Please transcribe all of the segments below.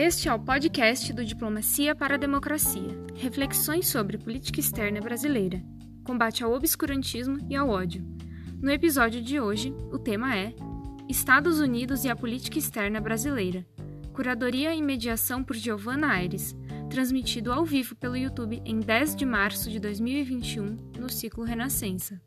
Este é o podcast do Diplomacia para a Democracia. Reflexões sobre política externa brasileira, combate ao obscurantismo e ao ódio. No episódio de hoje, o tema é Estados Unidos e a política externa brasileira. Curadoria e mediação por Giovanna Aires, transmitido ao vivo pelo YouTube em 10 de março de 2021, no ciclo Renascença.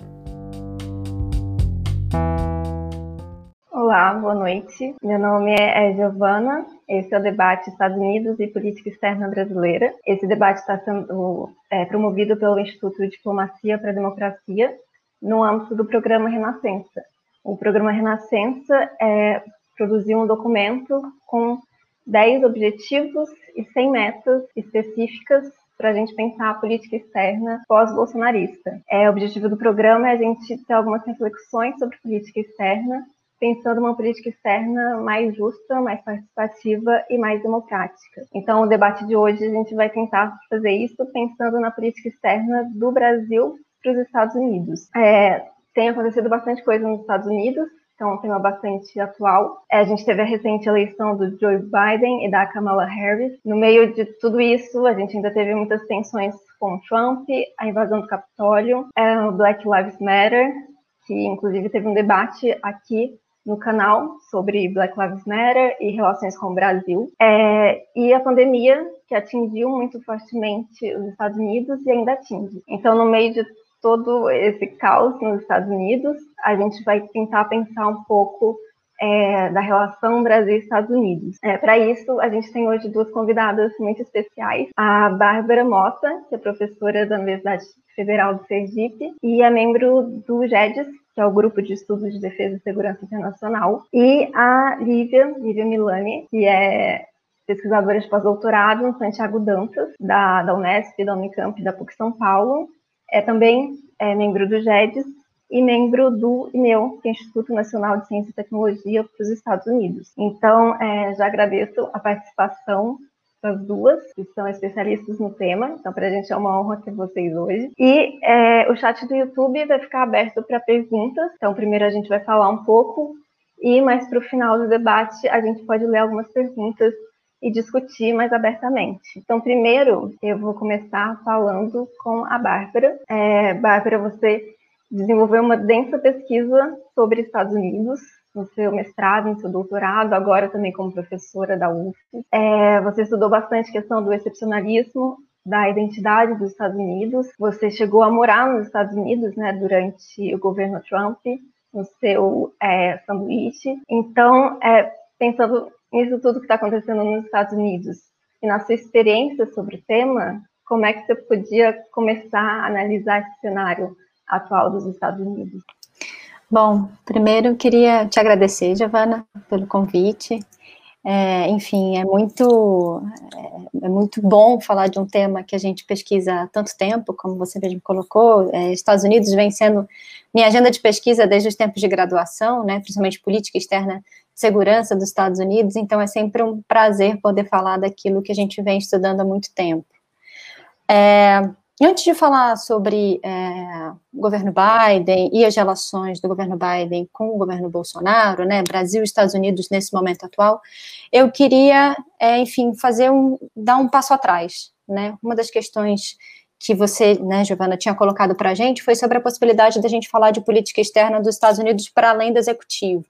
Olá, boa noite. Meu nome é Giovana. Esse é o debate Estados Unidos e Política Externa Brasileira. Esse debate está sendo é, promovido pelo Instituto Diplomacia para a Democracia no âmbito do programa Renascença. O programa Renascença é, produziu um documento com 10 objetivos e 100 metas específicas para a gente pensar a política externa pós-bolsonarista. É, o objetivo do programa é a gente ter algumas reflexões sobre política externa pensando uma política externa mais justa, mais participativa e mais democrática. Então, o debate de hoje a gente vai tentar fazer isso pensando na política externa do Brasil para os Estados Unidos. É, tem acontecido bastante coisa nos Estados Unidos, então é um tema bastante atual. É, a gente teve a recente eleição do Joe Biden e da Kamala Harris. No meio de tudo isso, a gente ainda teve muitas tensões com Trump, a invasão do Capitólio, é, o Black Lives Matter, que inclusive teve um debate aqui no canal sobre Black Lives Matter e relações com o Brasil. É, e a pandemia, que atingiu muito fortemente os Estados Unidos e ainda atinge. Então, no meio de todo esse caos nos Estados Unidos, a gente vai tentar pensar um pouco é, da relação Brasil-Estados Unidos. É, Para isso, a gente tem hoje duas convidadas muito especiais: a Bárbara Mota, que é professora da Universidade Federal do Sergipe e é membro do GEDES, que é o Grupo de Estudos de Defesa e Segurança Internacional, e a Lívia, Lívia Milani, que é pesquisadora de pós-doutorado no Santiago Dantas, da, da Unesp, da Unicamp da PUC São Paulo. É também é, membro do GEDES e membro do INEU, que é Instituto Nacional de Ciência e Tecnologia para os Estados Unidos. Então, é, já agradeço a participação as duas, que são especialistas no tema. Então, para a gente é uma honra ter vocês hoje. E é, o chat do YouTube vai ficar aberto para perguntas. Então, primeiro a gente vai falar um pouco e mais para o final do debate a gente pode ler algumas perguntas e discutir mais abertamente. Então, primeiro eu vou começar falando com a Bárbara. É, Bárbara, você desenvolveu uma densa pesquisa sobre Estados Unidos no seu mestrado, no seu doutorado, agora também como professora da UF. É, você estudou bastante questão do excepcionalismo, da identidade dos Estados Unidos. Você chegou a morar nos Estados Unidos, né, durante o governo Trump, no seu é, sanduíche. Então, é, pensando nisso tudo que está acontecendo nos Estados Unidos e na sua experiência sobre o tema, como é que você podia começar a analisar esse cenário atual dos Estados Unidos? Bom, primeiro eu queria te agradecer, Giovana, pelo convite. É, enfim, é muito, é, é, muito bom falar de um tema que a gente pesquisa há tanto tempo, como você mesmo colocou. É, Estados Unidos vem sendo minha agenda de pesquisa desde os tempos de graduação, né, principalmente política externa segurança dos Estados Unidos, então é sempre um prazer poder falar daquilo que a gente vem estudando há muito tempo. E antes de falar sobre é, o governo Biden e as relações do governo Biden com o governo Bolsonaro, né, Brasil e Estados Unidos nesse momento atual, eu queria, é, enfim, fazer um, dar um passo atrás, né, uma das questões que você, né, Giovana, tinha colocado para a gente foi sobre a possibilidade da gente falar de política externa dos Estados Unidos para além do executivo.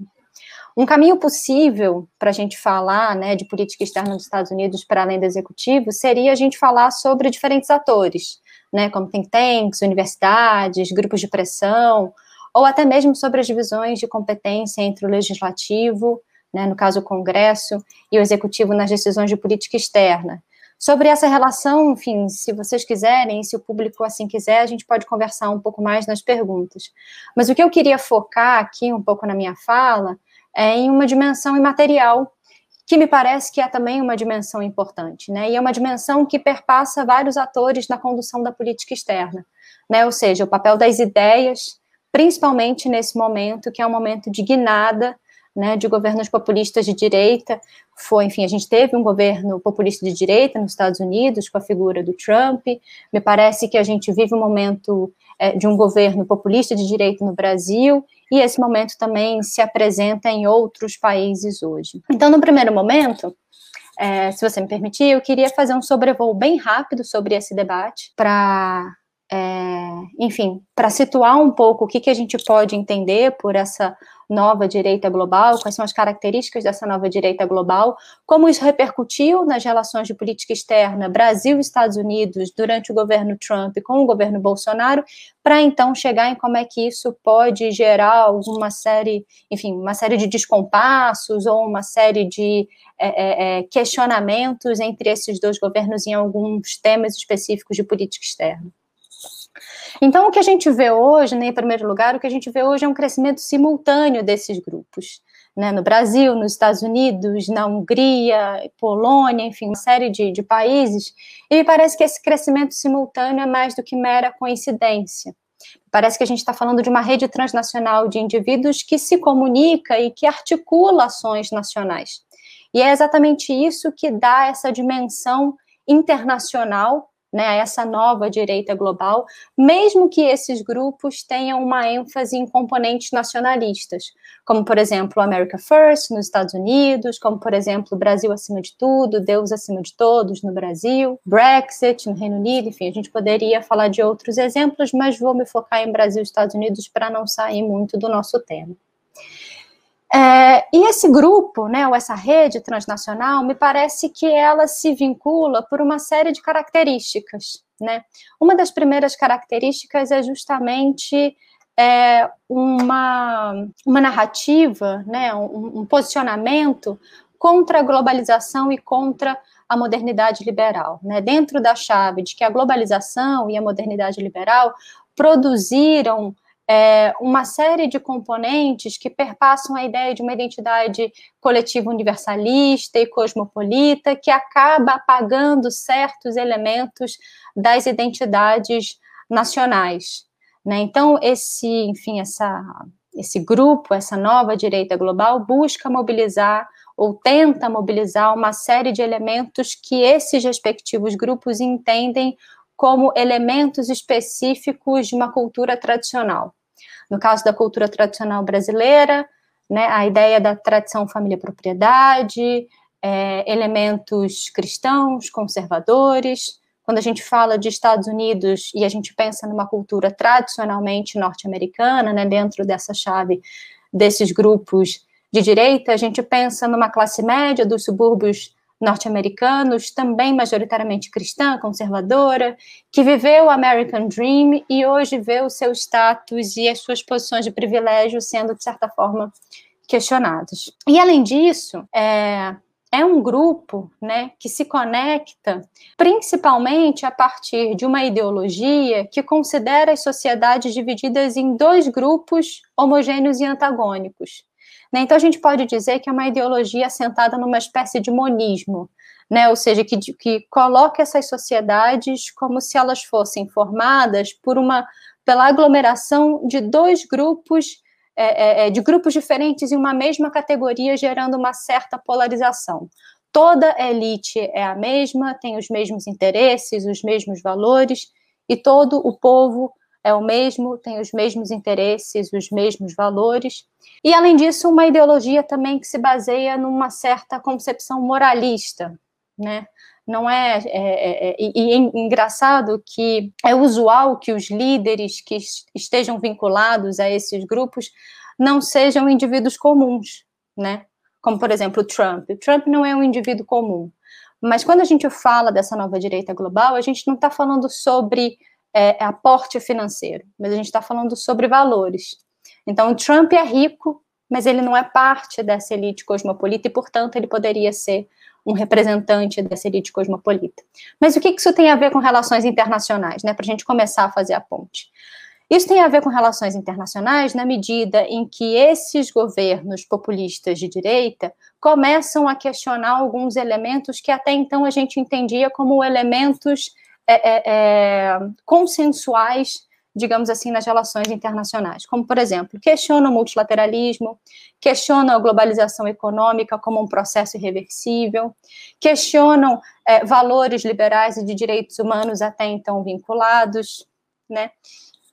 Um caminho possível para a gente falar né, de política externa dos Estados Unidos para além do executivo seria a gente falar sobre diferentes atores, né, como think tanks, universidades, grupos de pressão, ou até mesmo sobre as divisões de competência entre o legislativo, né, no caso o Congresso, e o executivo nas decisões de política externa. Sobre essa relação, enfim, se vocês quiserem, se o público assim quiser, a gente pode conversar um pouco mais nas perguntas. Mas o que eu queria focar aqui um pouco na minha fala é em uma dimensão imaterial que me parece que é também uma dimensão importante, né? E é uma dimensão que perpassa vários atores na condução da política externa, né? Ou seja, o papel das ideias, principalmente nesse momento, que é um momento de guinada, né, de governos populistas de direita. Foi, enfim, a gente teve um governo populista de direita nos Estados Unidos com a figura do Trump. Me parece que a gente vive um momento de um governo populista de direita no Brasil e esse momento também se apresenta em outros países hoje. Então, no primeiro momento, é, se você me permitir, eu queria fazer um sobrevoo bem rápido sobre esse debate para é, enfim, para situar um pouco o que, que a gente pode entender por essa nova direita global, quais são as características dessa nova direita global, como isso repercutiu nas relações de política externa Brasil e Estados Unidos durante o governo Trump com o governo Bolsonaro, para então chegar em como é que isso pode gerar alguma série, enfim, uma série de descompassos ou uma série de é, é, é questionamentos entre esses dois governos em alguns temas específicos de política externa. Então, o que a gente vê hoje, né, em primeiro lugar, o que a gente vê hoje é um crescimento simultâneo desses grupos. Né, no Brasil, nos Estados Unidos, na Hungria, Polônia, enfim, uma série de, de países, e me parece que esse crescimento simultâneo é mais do que mera coincidência. Parece que a gente está falando de uma rede transnacional de indivíduos que se comunica e que articula ações nacionais. E é exatamente isso que dá essa dimensão internacional né, a essa nova direita global, mesmo que esses grupos tenham uma ênfase em componentes nacionalistas, como, por exemplo, America First nos Estados Unidos, como, por exemplo, Brasil acima de tudo, Deus acima de todos no Brasil, Brexit no Reino Unido, enfim, a gente poderia falar de outros exemplos, mas vou me focar em Brasil e Estados Unidos para não sair muito do nosso tema. É, e esse grupo, né, ou essa rede transnacional, me parece que ela se vincula por uma série de características. Né? Uma das primeiras características é justamente é, uma, uma narrativa, né, um, um posicionamento contra a globalização e contra a modernidade liberal, né? Dentro da chave de que a globalização e a modernidade liberal produziram é, uma série de componentes que perpassam a ideia de uma identidade coletiva universalista e cosmopolita, que acaba apagando certos elementos das identidades nacionais. Né? Então, esse, enfim, essa, esse grupo, essa nova direita global, busca mobilizar ou tenta mobilizar uma série de elementos que esses respectivos grupos entendem como elementos específicos de uma cultura tradicional. No caso da cultura tradicional brasileira, né, a ideia da tradição família-propriedade, é, elementos cristãos, conservadores. Quando a gente fala de Estados Unidos e a gente pensa numa cultura tradicionalmente norte-americana, né, dentro dessa chave desses grupos de direita, a gente pensa numa classe média dos subúrbios norte-americanos, também majoritariamente cristã, conservadora, que viveu o American Dream e hoje vê o seu status e as suas posições de privilégio sendo, de certa forma, questionados. E, além disso, é, é um grupo né, que se conecta principalmente a partir de uma ideologia que considera as sociedades divididas em dois grupos homogêneos e antagônicos. Né? Então, a gente pode dizer que é uma ideologia assentada numa espécie de monismo, né? ou seja, que, que coloca essas sociedades como se elas fossem formadas por uma, pela aglomeração de dois grupos, é, é, é de grupos diferentes em uma mesma categoria, gerando uma certa polarização. Toda elite é a mesma, tem os mesmos interesses, os mesmos valores, e todo o povo é o mesmo, tem os mesmos interesses, os mesmos valores. E, além disso, uma ideologia também que se baseia numa certa concepção moralista, né? Não é, é, é, é e, é engraçado que é usual que os líderes que estejam vinculados a esses grupos não sejam indivíduos comuns, né? Como, por exemplo, o Trump. O Trump não é um indivíduo comum. Mas quando a gente fala dessa nova direita global, a gente não está falando sobre é, é, aporte financeiro, mas a gente está falando sobre valores. Então, o Trump é rico, mas ele não é parte dessa elite cosmopolita e, portanto, ele poderia ser um representante dessa elite cosmopolita. Mas o que isso tem a ver com relações internacionais, né? Para a gente começar a fazer a ponte. Isso tem a ver com relações internacionais na medida em que esses governos populistas de direita começam a questionar alguns elementos que até então a gente entendia como elementos é, é, é, consensuais, digamos assim, nas relações internacionais, como, por exemplo, questiona o multilateralismo, questiona a globalização econômica como um processo irreversível, questionam é, valores liberais e de direitos humanos até então vinculados, né?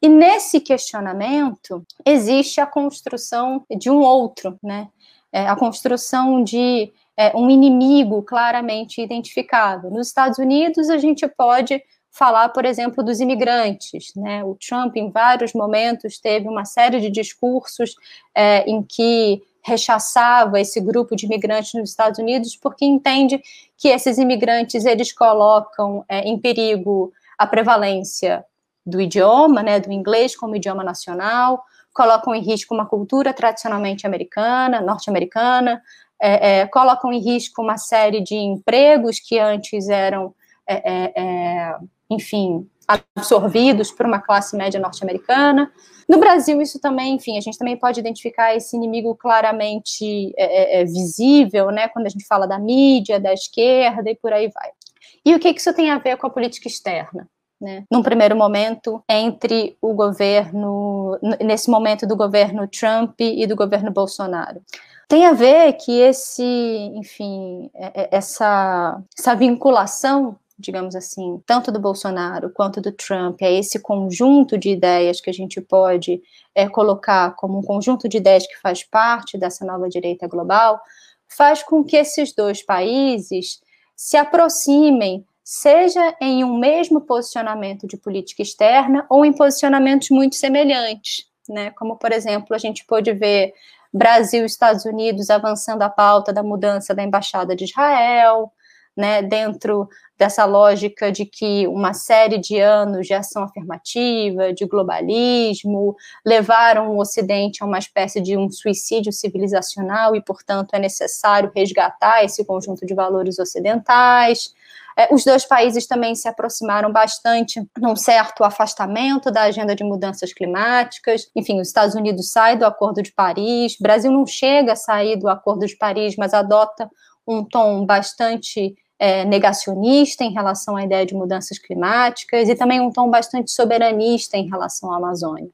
E nesse questionamento existe a construção de um outro, né? É, a construção de é, um inimigo claramente identificado. Nos Estados Unidos, a gente pode falar, por exemplo, dos imigrantes. Né? O Trump, em vários momentos, teve uma série de discursos é, em que rechaçava esse grupo de imigrantes nos Estados Unidos porque entende que esses imigrantes eles colocam é, em perigo a prevalência do idioma, né, do inglês como idioma nacional, colocam em risco uma cultura tradicionalmente americana, norte-americana, é, é, colocam em risco uma série de empregos que antes eram, é, é, é enfim, absorvidos por uma classe média norte-americana. No Brasil, isso também, enfim, a gente também pode identificar esse inimigo claramente é, visível, né, quando a gente fala da mídia, da esquerda e por aí vai. E o que isso tem a ver com a política externa? né, num primeiro momento, entre o governo, nesse momento do governo Trump e do governo Bolsonaro. Tem a ver que esse, enfim, é, é, essa, essa vinculação digamos assim, tanto do Bolsonaro quanto do Trump, é esse conjunto de ideias que a gente pode é, colocar como um conjunto de ideias que faz parte dessa nova direita global, faz com que esses dois países se aproximem seja em um mesmo posicionamento de política externa ou em posicionamentos muito semelhantes, né? Como, por exemplo, a gente pôde ver Brasil e Estados Unidos avançando a pauta da mudança da embaixada de Israel, né, dentro dessa lógica de que uma série de anos de ação afirmativa, de globalismo, levaram o Ocidente a uma espécie de um suicídio civilizacional e, portanto, é necessário resgatar esse conjunto de valores ocidentais. É, os dois países também se aproximaram bastante num certo afastamento da agenda de mudanças climáticas. Enfim, os Estados Unidos saem do Acordo de Paris, o Brasil não chega a sair do Acordo de Paris, mas adota um tom bastante é, negacionista em relação à ideia de mudanças climáticas e também um tom bastante soberanista em relação à Amazônia.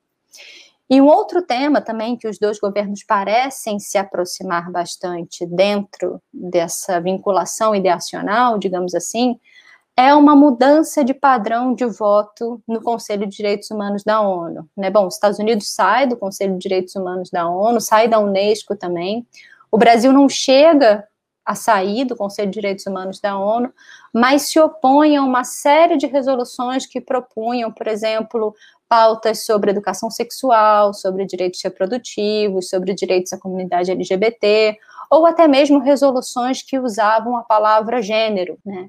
E um outro tema também que os dois governos parecem se aproximar bastante dentro dessa vinculação ideacional, digamos assim, é uma mudança de padrão de voto no Conselho de Direitos Humanos da ONU. Né? Bom, os Estados Unidos sai do Conselho de Direitos Humanos da ONU, sai da Unesco também. O Brasil não chega a sair do Conselho de Direitos Humanos da ONU, mas se opõe a uma série de resoluções que propunham, por exemplo, pautas sobre educação sexual, sobre direitos reprodutivos, sobre direitos à comunidade LGBT, ou até mesmo resoluções que usavam a palavra gênero, né?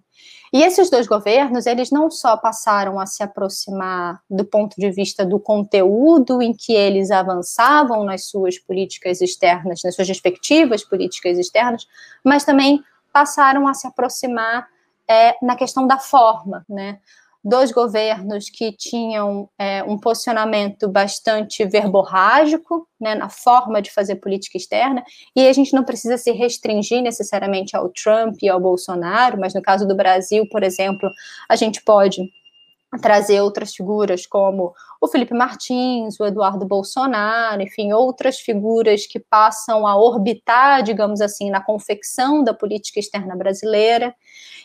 E esses dois governos, eles não só passaram a se aproximar do ponto de vista do conteúdo em que eles avançavam nas suas políticas externas, nas suas respectivas políticas externas, mas também passaram a se aproximar é, na questão da forma, né? Dois governos que tinham é, um posicionamento bastante verborrágico né, na forma de fazer política externa, e a gente não precisa se restringir necessariamente ao Trump e ao Bolsonaro, mas no caso do Brasil, por exemplo, a gente pode trazer outras figuras como o Felipe Martins, o Eduardo Bolsonaro, enfim, outras figuras que passam a orbitar, digamos assim, na confecção da política externa brasileira,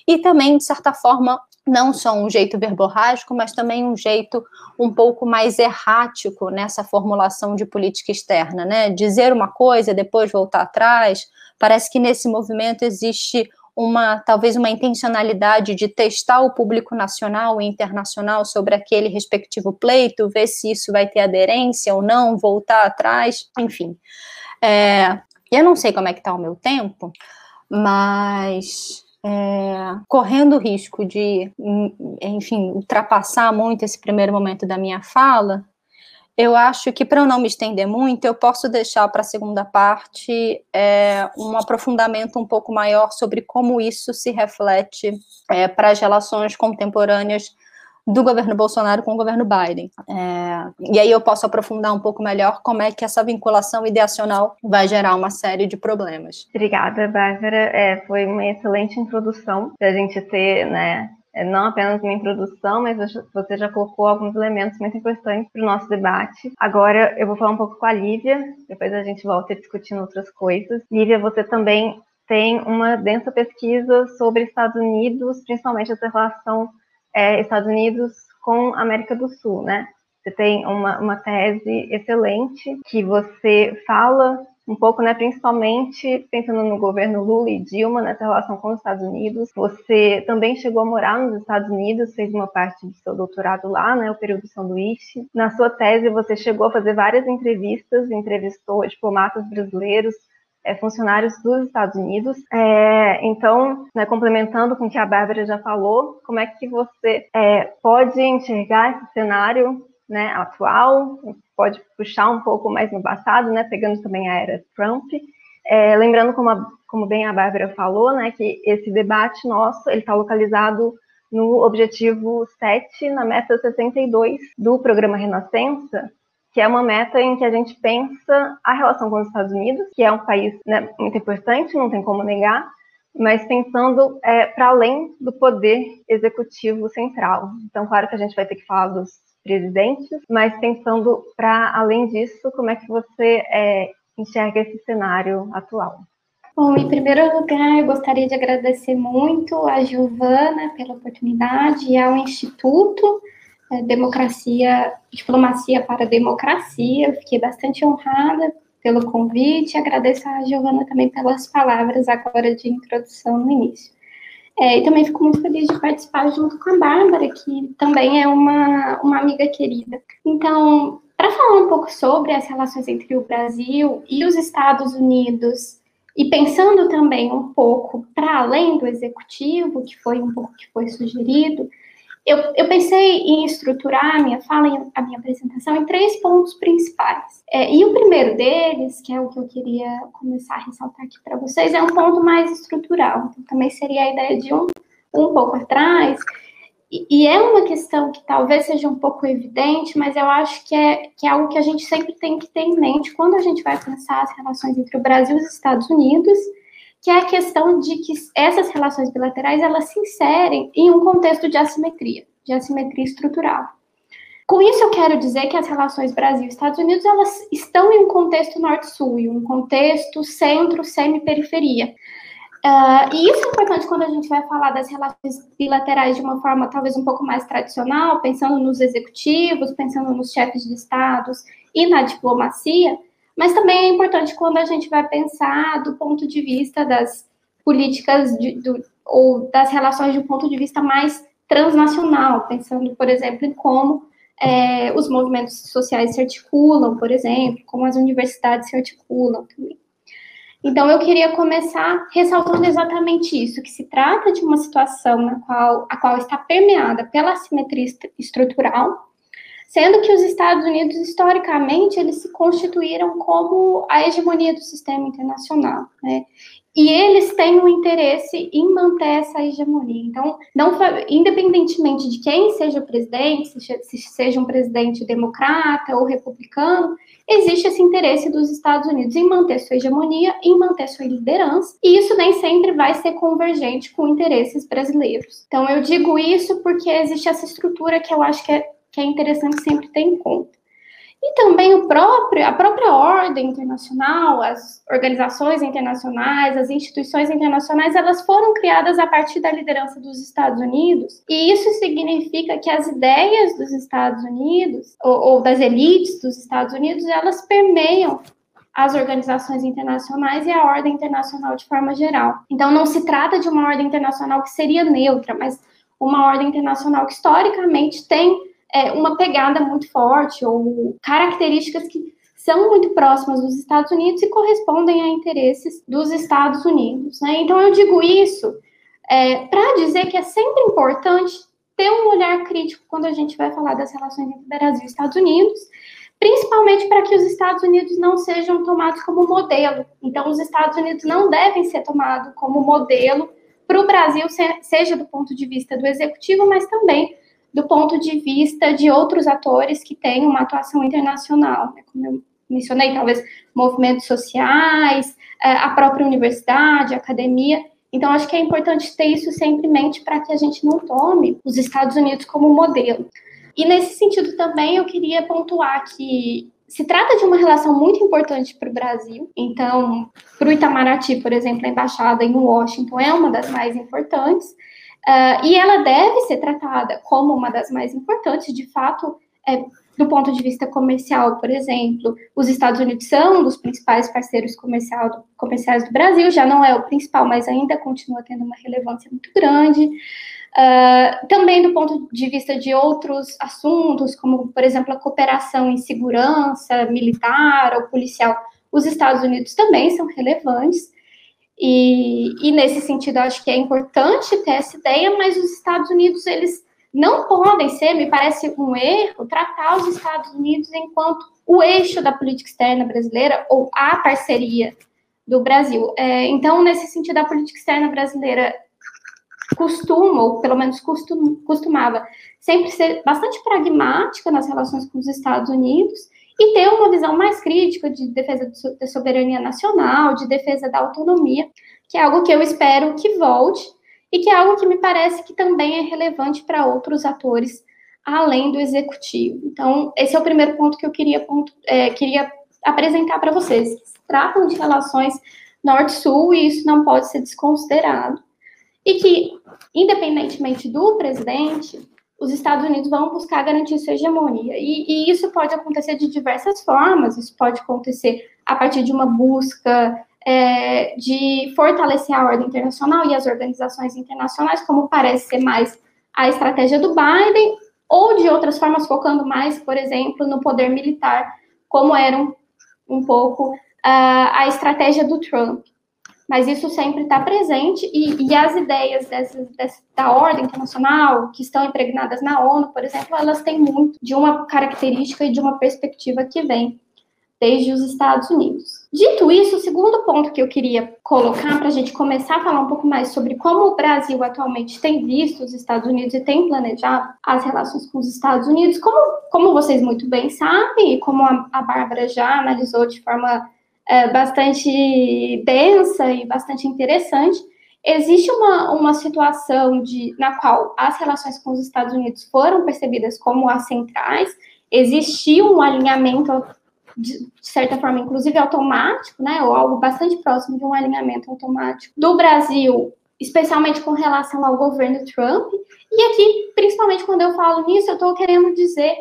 e também, de certa forma, não só um jeito verborrágico, mas também um jeito um pouco mais errático nessa formulação de política externa, né? Dizer uma coisa, depois voltar atrás. Parece que nesse movimento existe uma talvez uma intencionalidade de testar o público nacional e internacional sobre aquele respectivo pleito, ver se isso vai ter aderência ou não, voltar atrás, enfim. É, eu não sei como é que está o meu tempo, mas é, correndo o risco de, enfim, ultrapassar muito esse primeiro momento da minha fala, eu acho que para eu não me estender muito, eu posso deixar para a segunda parte é, um aprofundamento um pouco maior sobre como isso se reflete é, para as relações contemporâneas do governo Bolsonaro com o governo Biden. É, e aí eu posso aprofundar um pouco melhor como é que essa vinculação ideacional vai gerar uma série de problemas. Obrigada, Bárbara. É, foi uma excelente introdução para a gente ter, né, é, não apenas uma introdução, mas você já colocou alguns elementos muito importantes para o nosso debate. Agora eu vou falar um pouco com a Lívia, depois a gente volta discutindo outras coisas. Lívia, você também tem uma densa pesquisa sobre Estados Unidos, principalmente essa relação é, Estados Unidos com América do Sul, né? Você tem uma, uma tese excelente que você fala um pouco, né, principalmente pensando no governo Lula e Dilma, nessa relação com os Estados Unidos. Você também chegou a morar nos Estados Unidos, fez uma parte do seu doutorado lá, né, o período São Luís. Na sua tese, você chegou a fazer várias entrevistas, entrevistou diplomatas brasileiros, é, funcionários dos Estados Unidos. É, então, né, complementando com o que a Bárbara já falou, como é que você é, pode enxergar esse cenário né, atual, pode puxar um pouco mais no passado, né, pegando também a era Trump, é, lembrando como, a, como bem a Bárbara falou, né, que esse debate nosso ele está localizado no objetivo 7, na meta 62 do programa Renascença, que é uma meta em que a gente pensa a relação com os Estados Unidos, que é um país né, muito importante, não tem como negar, mas pensando é, para além do poder executivo central. Então, claro que a gente vai ter que falar dos presidentes, mas pensando para além disso, como é que você é, enxerga esse cenário atual? Bom, em primeiro lugar, eu gostaria de agradecer muito a Giovana pela oportunidade e ao Instituto é, Democracia, Diplomacia para Democracia. fiquei bastante honrada pelo convite. Agradeço a Giovana também pelas palavras agora de introdução no início. É, e também fico muito feliz de participar junto com a Bárbara, que também é uma, uma amiga querida. Então, para falar um pouco sobre as relações entre o Brasil e os Estados Unidos, e pensando também um pouco para além do executivo, que foi um pouco que foi sugerido, eu, eu pensei em estruturar a minha fala, a minha apresentação, em três pontos principais. É, e o primeiro deles, que é o que eu queria começar a ressaltar aqui para vocês, é um ponto mais estrutural. Então, também seria a ideia de um, um pouco atrás. E, é uma questão que talvez seja um pouco evidente, mas eu acho que é, que é algo que a gente sempre tem que ter em mente quando a gente vai pensar as relações entre o Brasil e os Estados Unidos que é a questão de que essas relações bilaterais elas se inserem em um contexto de assimetria, de assimetria estrutural. Com isso eu quero dizer que as relações Brasil-Estados Unidos elas estão em um contexto norte-sul, em um contexto centro-semi-periferia. Uh, e isso é importante quando a gente vai falar das relações bilaterais de uma forma talvez um pouco mais tradicional, pensando nos executivos, pensando nos chefes de estados e na diplomacia, mas também é importante quando a gente vai pensar do ponto de vista das políticas de, do, ou das relações de um ponto de vista mais transnacional, pensando, por exemplo, em como é, os movimentos sociais se articulam, por exemplo, como as universidades se articulam também. Então, eu queria começar ressaltando exatamente isso, que se trata de uma situação na qual, a qual está permeada pela assimetria estrutural, sendo que os Estados Unidos, historicamente, eles se constituíram como a hegemonia do sistema internacional, né? E eles têm um interesse em manter essa hegemonia. Então, não, independentemente de quem seja o presidente, se seja um presidente democrata ou republicano, existe esse interesse dos Estados Unidos em manter sua hegemonia, em manter sua liderança, e isso nem sempre vai ser convergente com interesses brasileiros. Então, eu digo isso porque existe essa estrutura que eu acho que é é interessante sempre ter em conta. E também próprio, a própria ordem internacional, as organizações internacionais, as instituições internacionais, elas foram criadas a partir da liderança dos Estados Unidos, e isso significa que as ideias dos Estados Unidos, ou, ou das elites dos Estados Unidos, elas permeiam as organizações internacionais e a ordem internacional de forma geral. Então, não se trata de uma ordem internacional que seria neutra, mas uma ordem internacional que historicamente tem é, uma pegada muito forte ou características que são muito próximas dos Estados Unidos e correspondem a interesses dos Estados Unidos. Né? Então, eu digo isso é, para dizer que é sempre importante ter um olhar crítico quando a gente vai falar das relações entre Brasil e Estados Unidos, principalmente para que os Estados Unidos não sejam tomados como modelo. Então, os Estados Unidos não devem ser tomados como modelo para o Brasil, seja do ponto de vista do executivo, mas também do ponto de vista de outros atores que têm uma atuação internacional, né? como eu mencionei, talvez movimentos sociais, é, a própria universidade, a academia. Então, acho que é importante ter isso sempre em mente para que a gente não tome os Estados Unidos como modelo. E nesse sentido também eu queria pontuar que se trata de uma relação muito importante para o Brasil. Então, para o Itamaraty, por exemplo, a embaixada em Washington é uma das mais importantes. Uh, e ela deve ser tratada como uma das mais importantes, de fato, é, do ponto de vista comercial, por exemplo, os Estados Unidos são um dos principais parceiros comercial comerciais do Brasil, já não é o principal, mas ainda continua tendo uma relevância muito grande. Uh, também do ponto de vista de outros assuntos, como, por exemplo, a cooperação em segurança militar ou policial, os Estados Unidos também são relevantes. E, e nesse sentido, acho que é importante ter essa ideia, mas os Estados Unidos, eles não podem ser, me parece um erro, tratar os Estados Unidos enquanto o eixo da política externa brasileira ou a parceria do Brasil. É, então, nesse sentido, a política externa brasileira costuma, ou pelo menos costum, costumava, sempre ser bastante pragmática nas relações com os Estados Unidos e ter uma visão mais crítica de defesa da soberania nacional, de defesa da autonomia, que é algo que eu espero que volte e que é algo que me parece que também é relevante para outros atores além do executivo. Então, esse é o primeiro ponto que eu queria, ponto, é, queria apresentar para vocês. Tratam de relações norte-sul e isso não pode ser desconsiderado. E que, independentemente do presidente, os Estados Unidos vão buscar garantir sua hegemonia. E, e, isso pode acontecer de diversas formas. Isso pode acontecer a partir de uma busca é, de fortalecer a ordem internacional e as organizações internacionais, como parece ser mais a estratégia do Biden, ou de outras formas, focando mais, por exemplo, no poder militar, como era um, um pouco uh, a estratégia do Trump. Mas isso sempre está presente, e, e, as ideias dessa, dessa, da ordem internacional, que estão impregnadas na ONU, por exemplo, elas têm muito de uma característica e de uma perspectiva que vem desde os Estados Unidos. Dito isso, o segundo ponto que eu queria colocar para a gente começar a falar um pouco mais sobre como o Brasil atualmente tem visto os Estados Unidos e tem planejado as relações com os Estados Unidos, como, como vocês muito bem sabem, e como a, a Bárbara já analisou de forma é, bastante densa e bastante interessante, existe uma, uma situação de, na qual as relações com os Estados Unidos foram percebidas como as centrais, existia um alinhamento de certa forma, inclusive automático, né, ou algo bastante próximo de um alinhamento automático do Brasil, especialmente com relação ao governo Trump. E aqui, principalmente quando eu falo nisso, eu estou querendo dizer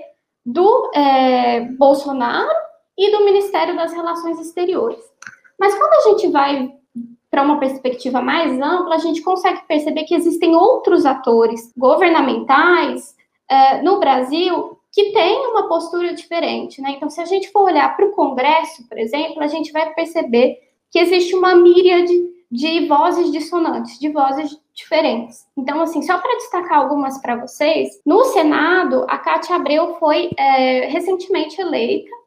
do é, Bolsonaro e do Ministério das Relações Exteriores. Mas quando a gente vai para uma perspectiva mais ampla, a gente consegue perceber que existem outros atores governamentais é, no Brasil que tem uma postura diferente, né? Então, se a gente for olhar para o Congresso, por exemplo, a gente vai perceber que existe uma míriade de vozes dissonantes, de vozes diferentes. Então, assim, só para destacar algumas para vocês, no Senado, a Cátia Abreu foi é, recentemente eleita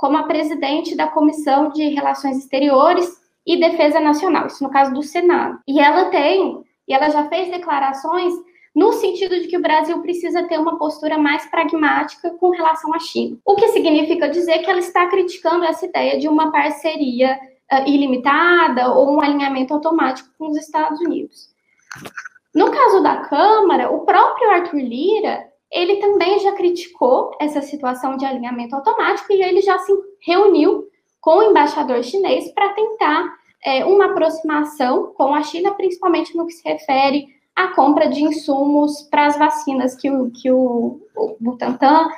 como a presidente da Comissão de Relações Exteriores e Defesa Nacional, isso no caso do Senado. E ela tem, e ela já fez declarações no sentido de que o Brasil precisa ter uma postura mais pragmática com relação à China. O que significa dizer que ela está criticando essa ideia de uma parceria uh, ilimitada ou um alinhamento automático com os Estados Unidos. No caso da Câmara, o próprio Arthur Lira, ele também já criticou essa situação de alinhamento automático e ele já se reuniu com o embaixador chinês para tentar é, uma aproximação com a China, principalmente no que se refere a compra de insumos para as vacinas que o, que o, o Butantan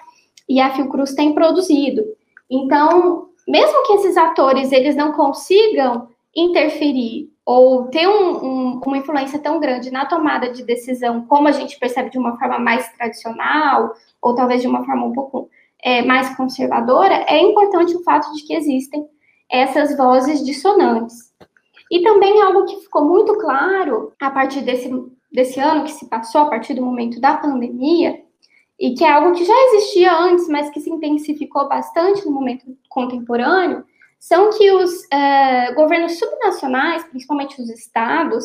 e a Fiocruz têm produzido. Então, mesmo que esses atores eles não consigam interferir ou ter um, um, uma influência tão grande na tomada de decisão, como a gente percebe de uma forma mais tradicional, ou talvez de uma forma um pouco é, mais conservadora, é importante o fato de que existem essas vozes dissonantes. E também algo que ficou muito claro a partir desse desse ano que se passou a partir do momento da pandemia, e que é algo que já existia antes, mas que se intensificou bastante no momento contemporâneo, são que os é, governos subnacionais, principalmente os estados,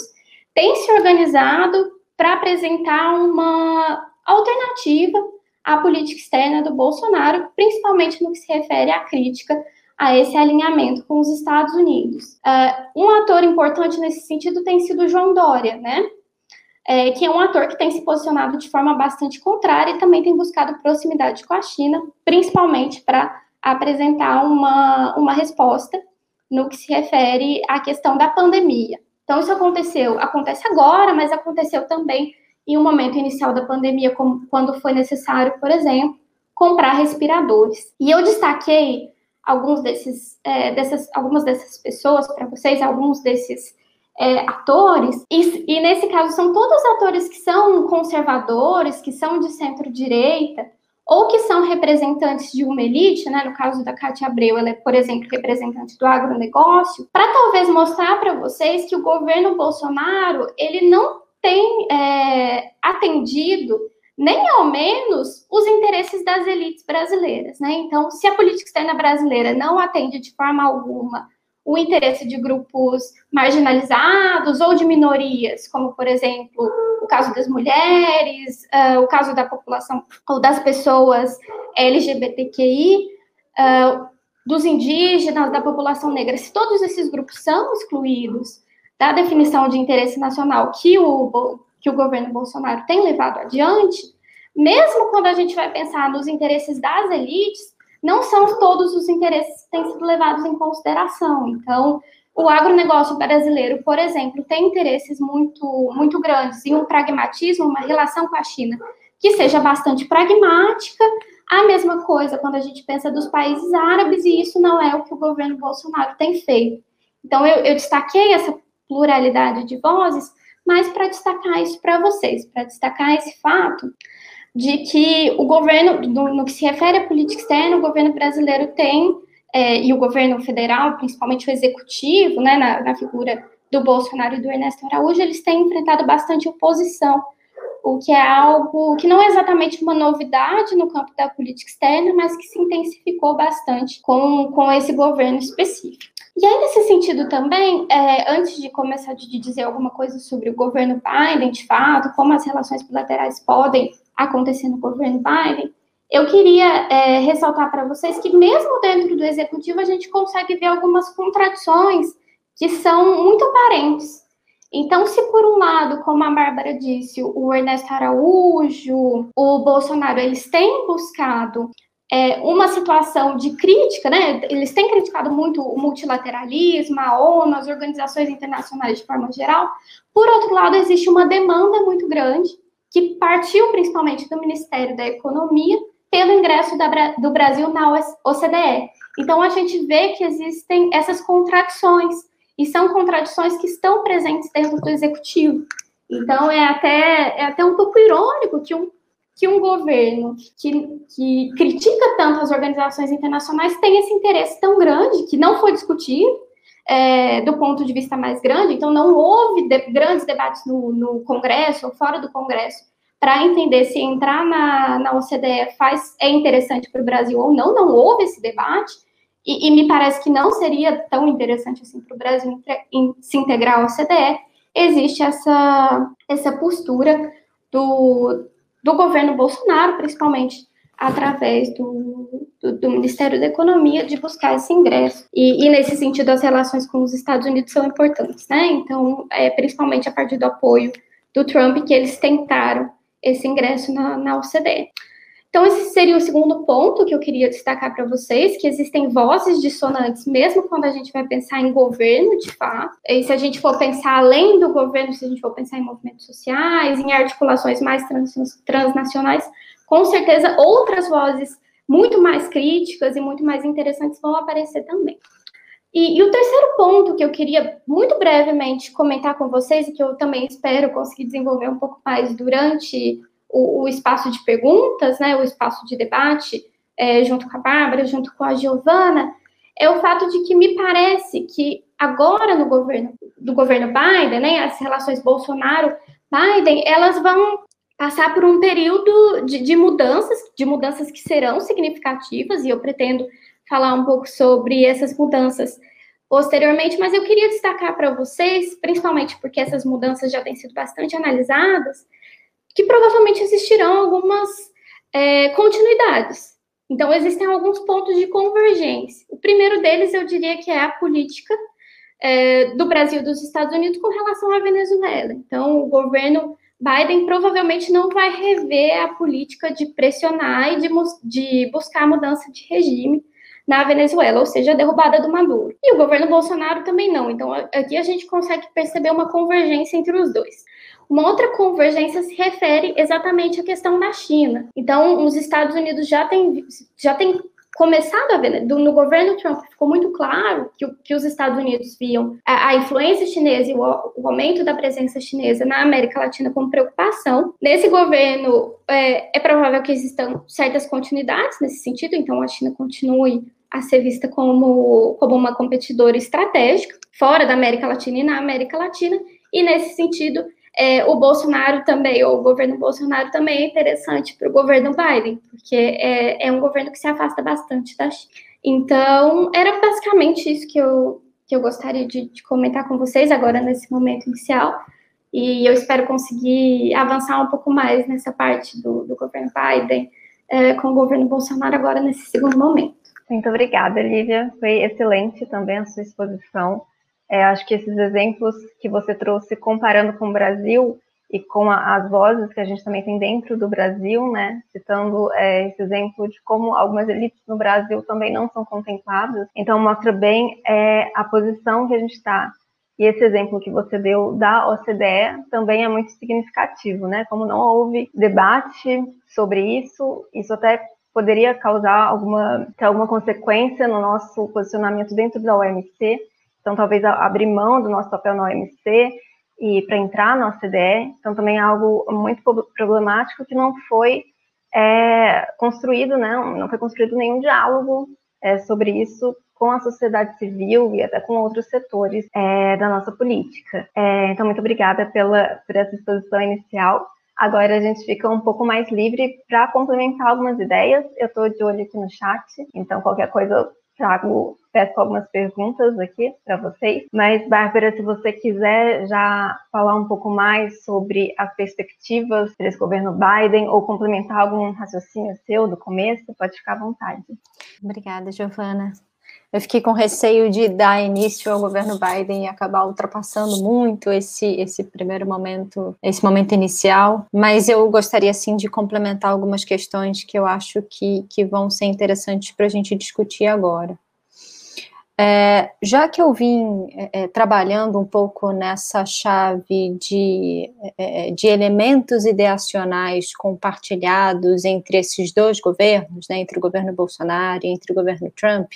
têm se organizado para apresentar uma alternativa à política externa do Bolsonaro, principalmente no que se refere à crítica a esse alinhamento com os Estados Unidos. Uh, um ator importante nesse sentido tem sido João Dória, né? é, que é um ator que tem se posicionado de forma bastante contrária e também tem buscado proximidade com a China, principalmente para apresentar uma, uma resposta no que se refere à questão da pandemia. Então, isso aconteceu, acontece agora, mas aconteceu também em um momento inicial da pandemia, como, quando foi necessário, por exemplo, comprar respiradores. E eu destaquei alguns desses, é, dessas, algumas dessas pessoas para vocês, alguns desses é, atores, e, e, nesse caso são todos atores que são conservadores, que são de centro-direita, ou que são representantes de uma elite, né? No caso da Cátia Abreu, ela é, por exemplo, representante do agronegócio, para talvez mostrar para vocês que o governo Bolsonaro ele não tem é, atendido nem ao menos os interesses das elites brasileiras, né? Então, se a política externa brasileira não atende de forma alguma o interesse de grupos marginalizados ou de minorias, como, por exemplo, o caso das mulheres, uh, o caso da população ou das pessoas LGBTQI, uh, dos indígenas, da população negra, se todos esses grupos são excluídos da definição de interesse nacional que o, que o governo Bolsonaro tem levado adiante, mesmo quando a gente vai pensar nos interesses das elites, não são todos os interesses que têm sido levados em consideração. Então, o agronegócio brasileiro, por exemplo, tem interesses muito, muito grandes e um pragmatismo, uma relação com a China que seja bastante pragmática. A mesma coisa quando a gente pensa dos países árabes, e isso não é o que o governo Bolsonaro tem feito. Então, eu, eu destaquei essa pluralidade de vozes, mas para destacar isso para vocês, para destacar esse fato de que o governo, no, no, que se refere à política externa, o governo brasileiro tem, é, e o governo federal, principalmente o executivo, né, na, na figura do Bolsonaro e do Ernesto Araújo, eles têm enfrentado bastante oposição, o que é algo que não é exatamente uma novidade no campo da política externa, mas que se intensificou bastante com, com esse governo específico. E aí, nesse sentido também, é, antes de começar a dizer alguma coisa sobre o governo Biden, de fato, como as relações bilaterais podem acontecer no governo Biden, eu queria é, ressaltar para vocês que, mesmo dentro do executivo, a gente consegue ver algumas contradições que são muito aparentes. Então, se por um lado, como a Bárbara disse, o Ernesto Araújo, o Bolsonaro, eles têm buscado é, uma situação de crítica, né? Eles têm criticado muito o multilateralismo, a ONU, as organizações internacionais de forma geral. Por outro lado, existe uma demanda muito grande que partiu principalmente do Ministério da Economia pelo ingresso da, do Brasil na OCDE. Então a gente vê que existem essas contradições e são contradições que estão presentes dentro do executivo. Então é até é até um pouco irônico que um que um governo que, que critica tanto as organizações internacionais tem esse interesse tão grande que não foi discutido é, do ponto de vista mais grande, então não houve de, grandes debates no, no, Congresso ou fora do Congresso para entender se entrar na, na OCDE faz, é interessante para o Brasil ou não, não houve esse debate, e, e, me parece que não seria tão interessante assim para o Brasil se integrar à OCDE, existe essa, essa postura do, do governo Bolsonaro, principalmente através do, do, do, Ministério da Economia, de buscar esse ingresso. E, e, nesse sentido, as relações com os Estados Unidos são importantes, né? Então, é, principalmente a partir do apoio do Trump, que eles tentaram esse ingresso na, na OCDE. Então, esse seria o segundo ponto que eu queria destacar para vocês, que existem vozes dissonantes, mesmo quando a gente vai pensar em governo, de fato. E se a gente for pensar além do governo, se a gente for pensar em movimentos sociais, em articulações mais trans, transnacionais, com certeza outras vozes muito mais críticas e muito mais interessantes vão aparecer também. E, e, o terceiro ponto que eu queria muito brevemente comentar com vocês, e que eu também espero conseguir desenvolver um pouco mais durante o, o espaço de perguntas, né, o espaço de debate, é, junto com a Bárbara, junto com a Giovana, é o fato de que me parece que agora no governo do governo Biden, né, as relações Bolsonaro-Biden, elas vão passar por um período de, de, mudanças, de mudanças que serão significativas, e eu pretendo falar um pouco sobre essas mudanças posteriormente, mas eu queria destacar para vocês, principalmente porque essas mudanças já têm sido bastante analisadas, que provavelmente existirão algumas é, continuidades. Então, existem alguns pontos de convergência. O primeiro deles, eu diria que é a política é, do Brasil e dos Estados Unidos com relação à Venezuela. Então, o governo Biden provavelmente não vai rever a política de pressionar e de, de buscar a mudança de regime na Venezuela, ou seja, a derrubada do Maduro. E o governo Bolsonaro também não. Então, aqui a gente consegue perceber uma convergência entre os dois. Uma outra convergência se refere exatamente à questão da China. Então, os Estados Unidos já têm já tem começado a ver, no governo Trump ficou muito claro que, que os Estados Unidos viam a, a influência chinesa e o, o, aumento da presença chinesa na América Latina como preocupação. Nesse governo, é, é provável que existam certas continuidades nesse sentido, então a China continue a ser vista como, como uma competidora estratégica fora da América Latina e na América Latina, e nesse sentido, é, o Bolsonaro também, ou o governo Bolsonaro também é interessante para o governo Biden, porque é, é, um governo que se afasta bastante da China. Então, era basicamente isso que eu, que eu gostaria de, de comentar com vocês agora nesse momento inicial. E eu espero conseguir avançar um pouco mais nessa parte do, do governo Biden é, com o governo Bolsonaro agora nesse segundo momento. Muito obrigada, Lívia. Foi excelente também a sua exposição. É, acho que esses exemplos que você trouxe comparando com o Brasil e com a, as vozes que a gente também tem dentro do Brasil, né, citando é, esse exemplo de como algumas elites no Brasil também não são contempladas, então mostra bem é, a posição que a gente está. E esse exemplo que você deu da OCDE também é muito significativo, né? Como não houve debate sobre isso, isso até poderia causar alguma, alguma consequência no nosso posicionamento dentro da OMC, então, talvez abrir mão do nosso papel na OMC e para entrar na OCDE. Então, também é algo muito problemático que não foi é, construído, né? Não foi construído nenhum diálogo é, sobre isso com a sociedade civil e até com outros setores é, da nossa política. É, então, muito obrigada pela, por essa exposição inicial. Agora a gente fica um pouco mais livre para complementar algumas ideias. Eu estou de olho aqui no chat, então qualquer coisa trago, peço algumas perguntas aqui para vocês. Mas, Bárbara, se você quiser já falar um pouco mais sobre as perspectivas desse governo Biden ou complementar algum raciocínio seu do começo, pode ficar à vontade. Obrigada, Giovana. Eu fiquei com receio de dar início ao governo Biden e acabar ultrapassando muito esse, esse primeiro momento, esse momento inicial, mas eu gostaria sim de complementar algumas questões que eu acho que, que vão ser interessantes para a gente discutir agora. É, já que eu vim é, é, trabalhando um pouco nessa chave de, é, de elementos ideacionais compartilhados entre esses dois governos, né, entre o governo Bolsonaro e entre o governo Trump,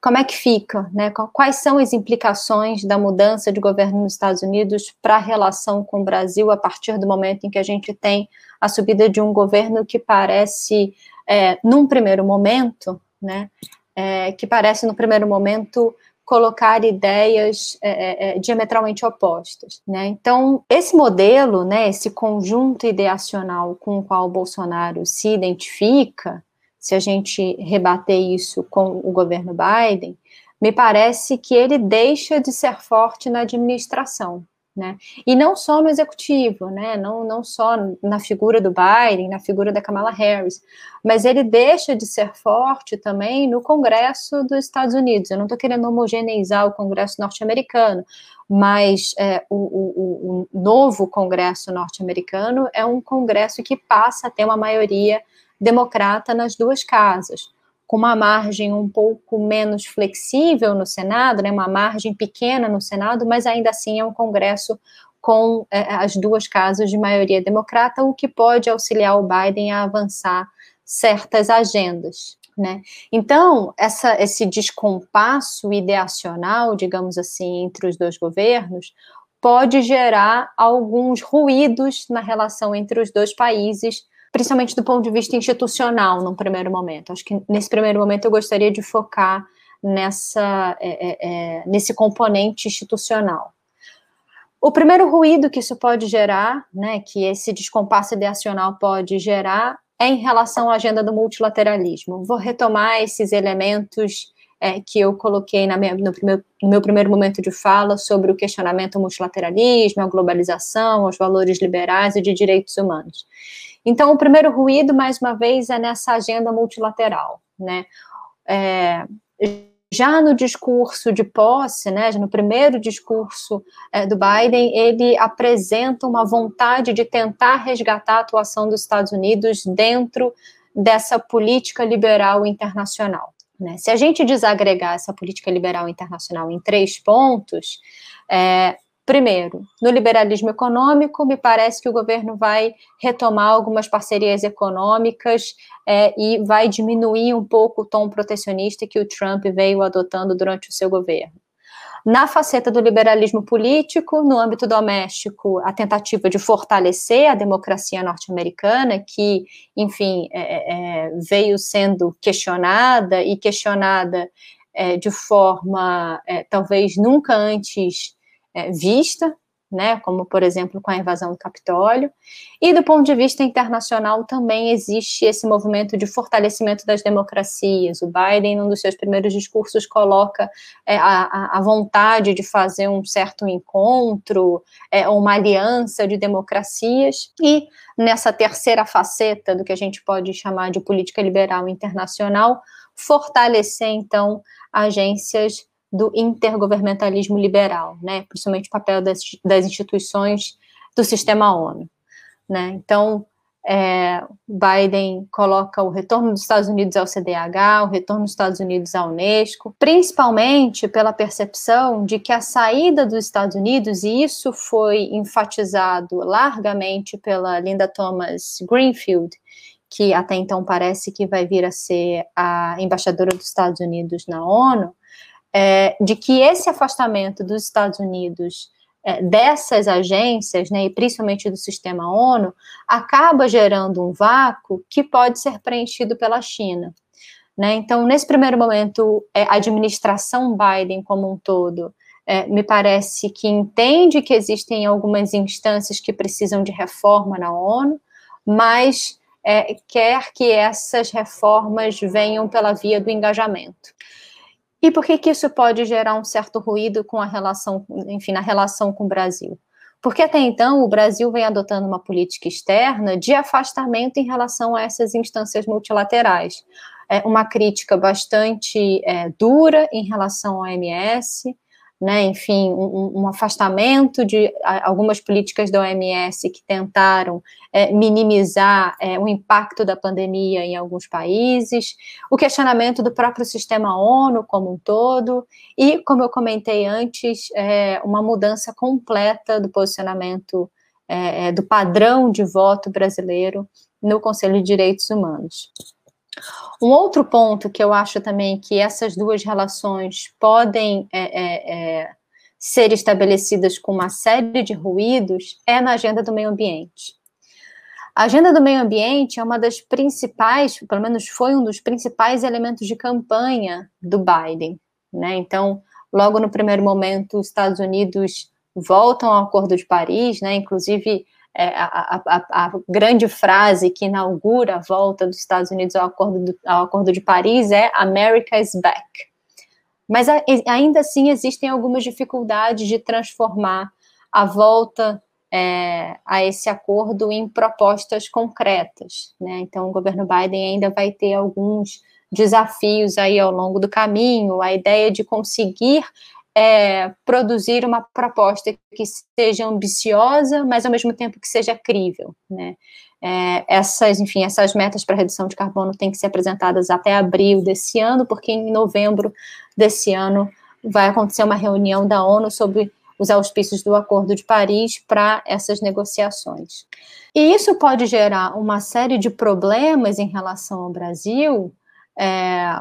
como é que fica, né? Quais são as implicações da mudança de governo nos Estados Unidos para a relação com o Brasil a partir do momento em que a gente tem a subida de um governo que parece, é, num primeiro momento, né? É, que parece, no primeiro momento, colocar ideias é, é, é diametralmente opostas. Né? Então, esse modelo, né, esse conjunto ideacional com o qual o Bolsonaro se identifica, se a gente rebater isso com o governo Biden, me parece que ele deixa de ser forte na administração, né? E não só no executivo, né? Não, não só na figura do Biden, na figura da Kamala Harris, mas ele deixa de ser forte também no Congresso dos Estados Unidos. Eu não estou querendo homogeneizar o Congresso norte-americano, mas é, o, o, o novo Congresso norte-americano é um Congresso que passa a ter uma maioria democrata nas duas casas, com uma margem um pouco menos flexível no Senado, né, uma margem pequena no Senado, mas ainda assim é um Congresso com é, as duas casas de maioria democrata, o que pode auxiliar o Biden a avançar certas agendas. Né? Então, essa, esse descompasso ideacional, digamos assim, entre os dois governos, pode gerar alguns ruídos na relação entre os dois países, principalmente do ponto de vista institucional, num primeiro momento. Acho que nesse primeiro momento eu gostaria de focar nessa, é, é, é, nesse componente institucional. O primeiro ruído que isso pode gerar, né, que esse descompasso ideacional pode gerar, é em relação à agenda do multilateralismo. Vou retomar esses elementos é, que eu coloquei minha, no, primeiro, no, meu primeiro momento de fala sobre o questionamento ao multilateralismo, à globalização, aos valores liberais e de direitos humanos. Então, o primeiro ruído, mais uma vez, é nessa agenda multilateral, né? É, já no discurso de posse, né, no primeiro discurso é, do Biden, ele apresenta uma vontade de tentar resgatar a atuação dos Estados Unidos dentro dessa política liberal internacional. Né? Se a gente desagregar essa política liberal internacional em três pontos, é, primeiro, no liberalismo econômico, me parece que o governo vai retomar algumas parcerias econômicas é, e vai diminuir um pouco o tom protecionista que o Trump veio adotando durante o seu governo. Na faceta do liberalismo político, no âmbito doméstico, a tentativa de fortalecer a democracia norte-americana, que, enfim, é, é, é, veio sendo questionada e questionada é, de forma é, talvez nunca antes é, vista, né, como por exemplo com a invasão do Capitólio, e do ponto de vista internacional também existe esse movimento de fortalecimento das democracias. O Biden, num dos seus primeiros discursos, coloca é, a, a, vontade de fazer um certo encontro, é, uma aliança de democracias, e nessa terceira faceta do que a gente pode chamar de política liberal internacional, fortalecer então agências do intergovernamentalismo liberal, né, principalmente o papel das, das instituições do sistema ONU. Né? Então, é, Biden coloca o retorno dos Estados Unidos ao CDH, o retorno dos Estados Unidos à Unesco, principalmente pela percepção de que a saída dos Estados Unidos, e isso foi enfatizado largamente pela Linda Thomas Greenfield, que até então parece que vai vir a ser a embaixadora dos Estados Unidos na ONU, é, de que esse afastamento dos Estados Unidos é, dessas agências, né, e principalmente do sistema ONU, acaba gerando um vácuo que pode ser preenchido pela China. Né? Então, nesse primeiro momento, é, a administração Biden como um todo é, me parece que entende que existem algumas instâncias que precisam de reforma na ONU, mas é, quer que essas reformas venham pela via do engajamento. E por que, que isso pode gerar um certo ruído com a relação, enfim, na relação com o Brasil? Porque até então o Brasil vem adotando uma política externa de afastamento em relação a essas instâncias multilaterais. É uma crítica bastante é, dura em relação ao OMS, né, enfim, um, um, afastamento de algumas políticas da OMS que tentaram é, minimizar é, o impacto da pandemia em alguns países, o questionamento do próprio sistema ONU como um todo, e, como eu comentei antes, é, uma mudança completa do posicionamento é, é, do padrão de voto brasileiro no Conselho de Direitos Humanos. Um outro ponto que eu acho também que essas duas relações podem é, é, é, ser estabelecidas com uma série de ruídos é na agenda do meio ambiente. A agenda do meio ambiente é uma das principais, pelo menos foi um dos principais elementos de campanha do Biden. Né? Então, logo no primeiro momento, os Estados Unidos voltam ao Acordo de Paris, né? inclusive é, a, a, a, grande frase que inaugura a volta dos Estados Unidos ao Acordo, do, ao acordo de Paris é America is back. Mas a, ainda assim existem algumas dificuldades de transformar a volta é, a esse acordo em propostas concretas. Né? Então, o governo Biden ainda vai ter alguns desafios aí ao longo do caminho. A ideia de conseguir é, produzir uma proposta que seja ambiciosa, mas ao mesmo tempo que seja crível, né? É, essas, enfim, essas metas para redução de carbono têm que ser apresentadas até abril desse ano, porque em novembro desse ano vai acontecer uma reunião da ONU sobre os auspícios do Acordo de Paris para essas negociações. E isso pode gerar uma série de problemas em relação ao Brasil, é,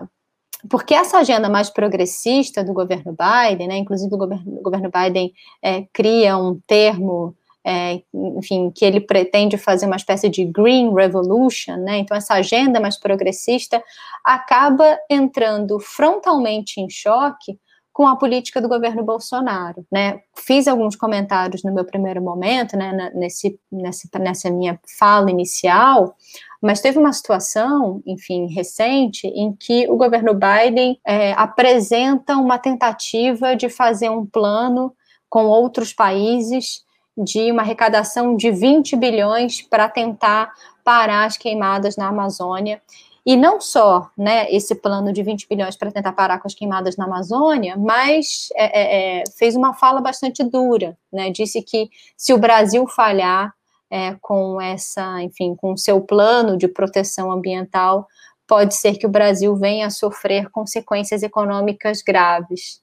porque essa agenda mais progressista do governo Biden, né, inclusive o governo, o governo Biden é, cria um termo, é, enfim, que ele pretende fazer uma espécie de green revolution, né, então essa agenda mais progressista acaba entrando frontalmente em choque com a política do governo Bolsonaro, né? Fiz alguns comentários no meu primeiro momento, né, nesse, nessa, nessa minha fala inicial, mas teve uma situação, enfim, recente, em que o governo Biden é, apresenta uma tentativa de fazer um plano com outros países de uma arrecadação de 20 bilhões para tentar parar as queimadas na Amazônia. E não só né, esse plano de 20 bilhões para tentar parar com as queimadas na Amazônia, mas é, é, é, fez uma fala bastante dura. Né, disse que se o Brasil falhar, é, com essa, enfim, com seu plano de proteção ambiental, pode ser que o Brasil venha a sofrer consequências econômicas graves.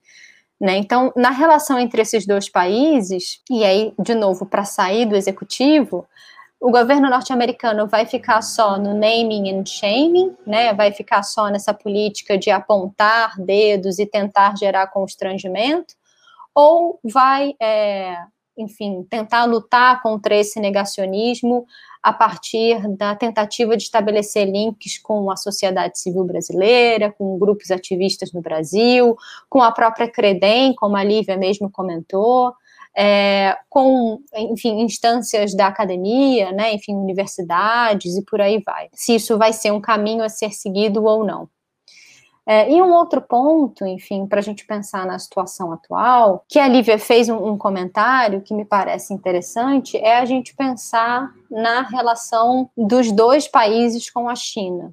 Né? Então, na relação entre esses dois países, e aí, de novo, para sair do executivo, o governo norte-americano vai ficar só no naming and shaming, né? vai ficar só nessa política de apontar dedos e tentar gerar constrangimento, ou vai, é, enfim, tentar lutar contra esse negacionismo a partir da tentativa de estabelecer links com a sociedade civil brasileira, com grupos ativistas no Brasil, com a própria Credem, como a Lívia mesmo comentou, é, com, enfim, instâncias da academia, né, enfim, universidades e por aí vai. Se isso vai ser um caminho a ser seguido ou não. É, e um outro ponto, enfim, para a gente pensar na situação atual, que a Lívia fez um, um, comentário que me parece interessante, é a gente pensar na relação dos dois países com a China.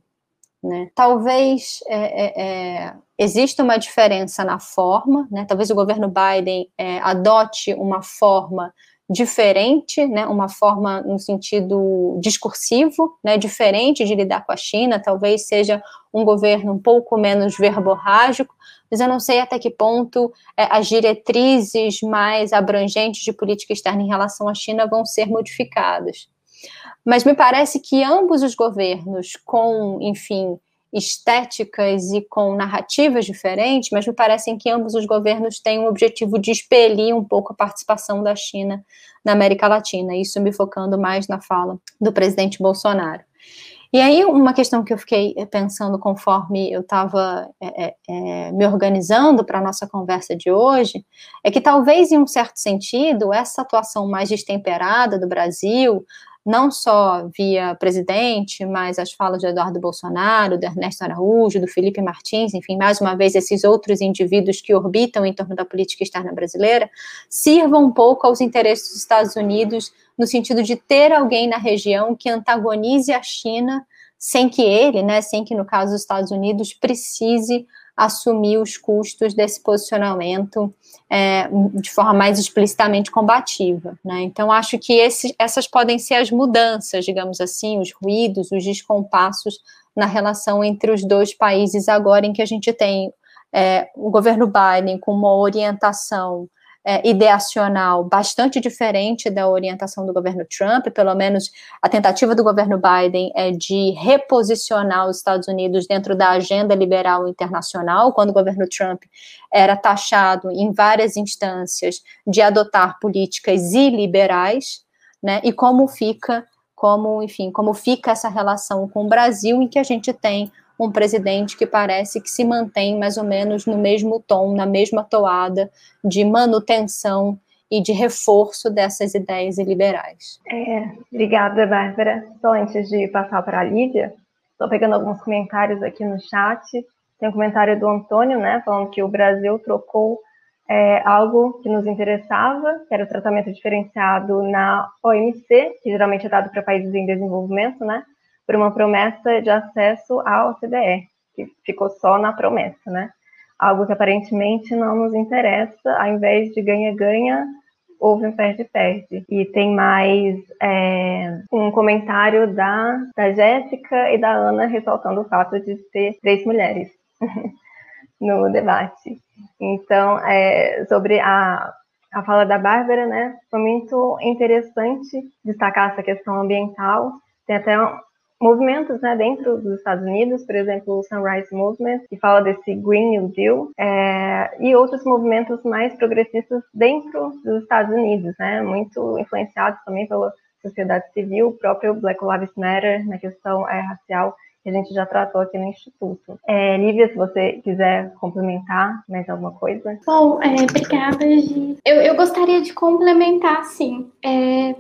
Né? Talvez é, é, é exista uma diferença na forma, né? talvez o governo Biden é, adote uma forma diferente, né, uma forma no sentido discursivo, né, diferente de lidar com a China, talvez seja um governo um pouco menos verborrágico, mas eu não sei até que ponto é, as diretrizes mais abrangentes de política externa em relação à China vão ser modificadas. Mas me parece que ambos os governos, com, enfim, estéticas e com narrativas diferentes, mas me parecem que ambos os governos têm o objetivo de expelir um pouco a participação da China na América Latina, isso me focando mais na fala do presidente Bolsonaro. E aí, uma questão que eu fiquei pensando conforme eu estava é, é, é, me organizando para a nossa conversa de hoje, é que talvez, em um certo sentido, essa atuação mais destemperada do Brasil, não só via presidente, mas as falas de Eduardo Bolsonaro, do Ernesto Araújo, do Felipe Martins, enfim, mais uma vez, esses outros indivíduos que orbitam em torno da política externa brasileira, sirvam um pouco aos interesses dos Estados Unidos, no sentido de ter alguém na região que antagonize a China, sem que ele, né, sem que, no caso dos Estados Unidos, precise assumir os custos desse posicionamento é, de forma mais explicitamente combativa. Né? Então, acho que esse, essas podem ser as mudanças, digamos assim, os ruídos, os descompassos na relação entre os dois países, agora em que a gente tem é, o governo Biden com uma orientação é, ideacional bastante diferente da orientação do governo Trump, pelo menos a tentativa do governo Biden é de reposicionar os Estados Unidos dentro da agenda liberal internacional, quando o governo Trump era taxado em várias instâncias de adotar políticas iliberais, né, e como fica, como, enfim, como fica essa relação com o Brasil, em que a gente tem um presidente que parece que se mantém mais ou menos no mesmo tom, na mesma toada de manutenção e de reforço dessas ideias liberais. É, obrigada, Bárbara. Só antes de passar para a Lívia, estou pegando alguns comentários aqui no chat. Tem um comentário do Antônio, né, falando que o Brasil trocou é, algo que nos interessava, que era o tratamento diferenciado na OMC, que geralmente é dado para países em desenvolvimento, né, por uma promessa de acesso à OCDE, que ficou só na promessa, né? Algo que aparentemente não nos interessa, ao invés de ganha-ganha, houve um perde-perde. E tem mais é, um comentário da, da Jéssica e da Ana ressaltando o fato de ter três mulheres no debate. Então, é, sobre a, a fala da Bárbara, né, foi muito interessante destacar essa questão ambiental. Tem até movimentos né, dentro dos Estados Unidos, por exemplo, o Sunrise Movement, que fala desse Green New Deal, é, e outros movimentos mais progressistas dentro dos Estados Unidos, né, muito influenciados também pela sociedade civil, o próprio Black Lives Matter na questão é, racial, que a gente já tratou aqui no Instituto. É, Lívia, se você quiser complementar mais alguma coisa. Bom, é, obrigada, Gi. Eu, eu gostaria de complementar, sim. É,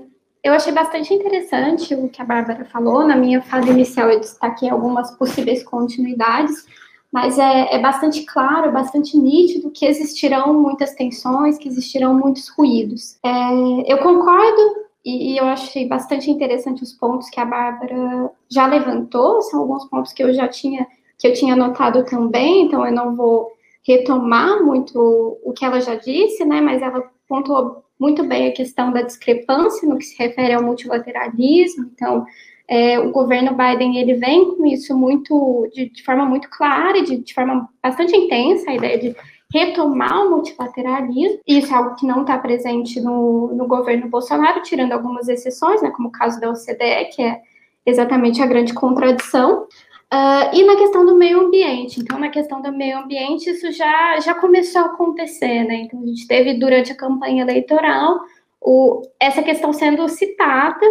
eu achei bastante interessante o que a Bárbara falou. Na minha fase inicial, eu destaquei algumas possíveis continuidades, mas é, é bastante claro, bastante nítido que existirão muitas tensões, que existirão muitos ruídos. É, eu concordo e, e, eu achei bastante interessante os pontos que a Bárbara já levantou, são alguns pontos que eu já tinha que eu tinha notado também, então eu não vou retomar muito o que ela já disse, né? Mas ela pontuou muito bem a questão da discrepância no que se refere ao multilateralismo. Então, É, o governo Biden ele vem com isso muito de, de forma muito clara de, de, forma bastante intensa, a ideia de retomar o multilateralismo. Isso é algo que não está presente no, no governo Bolsonaro, tirando algumas exceções, né, como o caso da OCDE, que é exatamente a grande contradição. Uh, e na questão do meio ambiente, então na questão do meio ambiente isso já, já começou a acontecer, né? Então a gente teve durante a campanha eleitoral o, essa questão sendo citada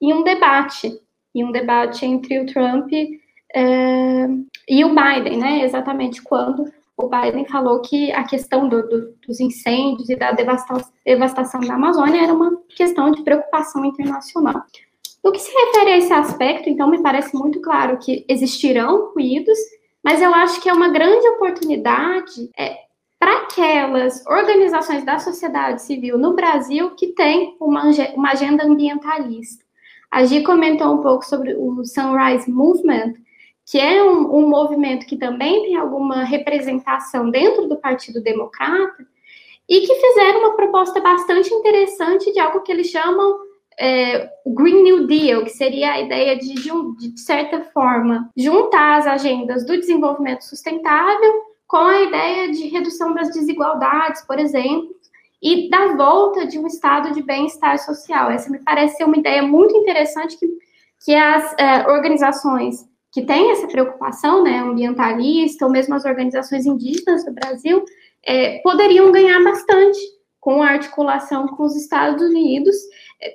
em um debate, em um debate entre o Trump uh, e o Biden, né? Exatamente quando o Biden falou que a questão do, do, dos incêndios e da devastação, devastação da Amazônia era uma questão de preocupação internacional. No que se refere a esse aspecto, então, me parece muito claro que existirão ruídos, mas eu acho que é uma grande oportunidade é, para aquelas organizações da sociedade civil no Brasil que têm uma, uma agenda ambientalista. A Gi comentou um pouco sobre o Sunrise Movement, que é um, um movimento que também tem alguma representação dentro do Partido Democrata, e que fizeram uma proposta bastante interessante de algo que eles chamam é, o Green New Deal, que seria a ideia de, de, certa forma, juntar as agendas do desenvolvimento sustentável com a ideia de redução das desigualdades, por exemplo, e da volta de um estado de bem-estar social. Essa me parece ser uma ideia muito interessante que, que as é, organizações que têm essa preocupação né, ambientalista, ou mesmo as organizações indígenas do Brasil, é, poderiam ganhar bastante com a articulação com os Estados Unidos,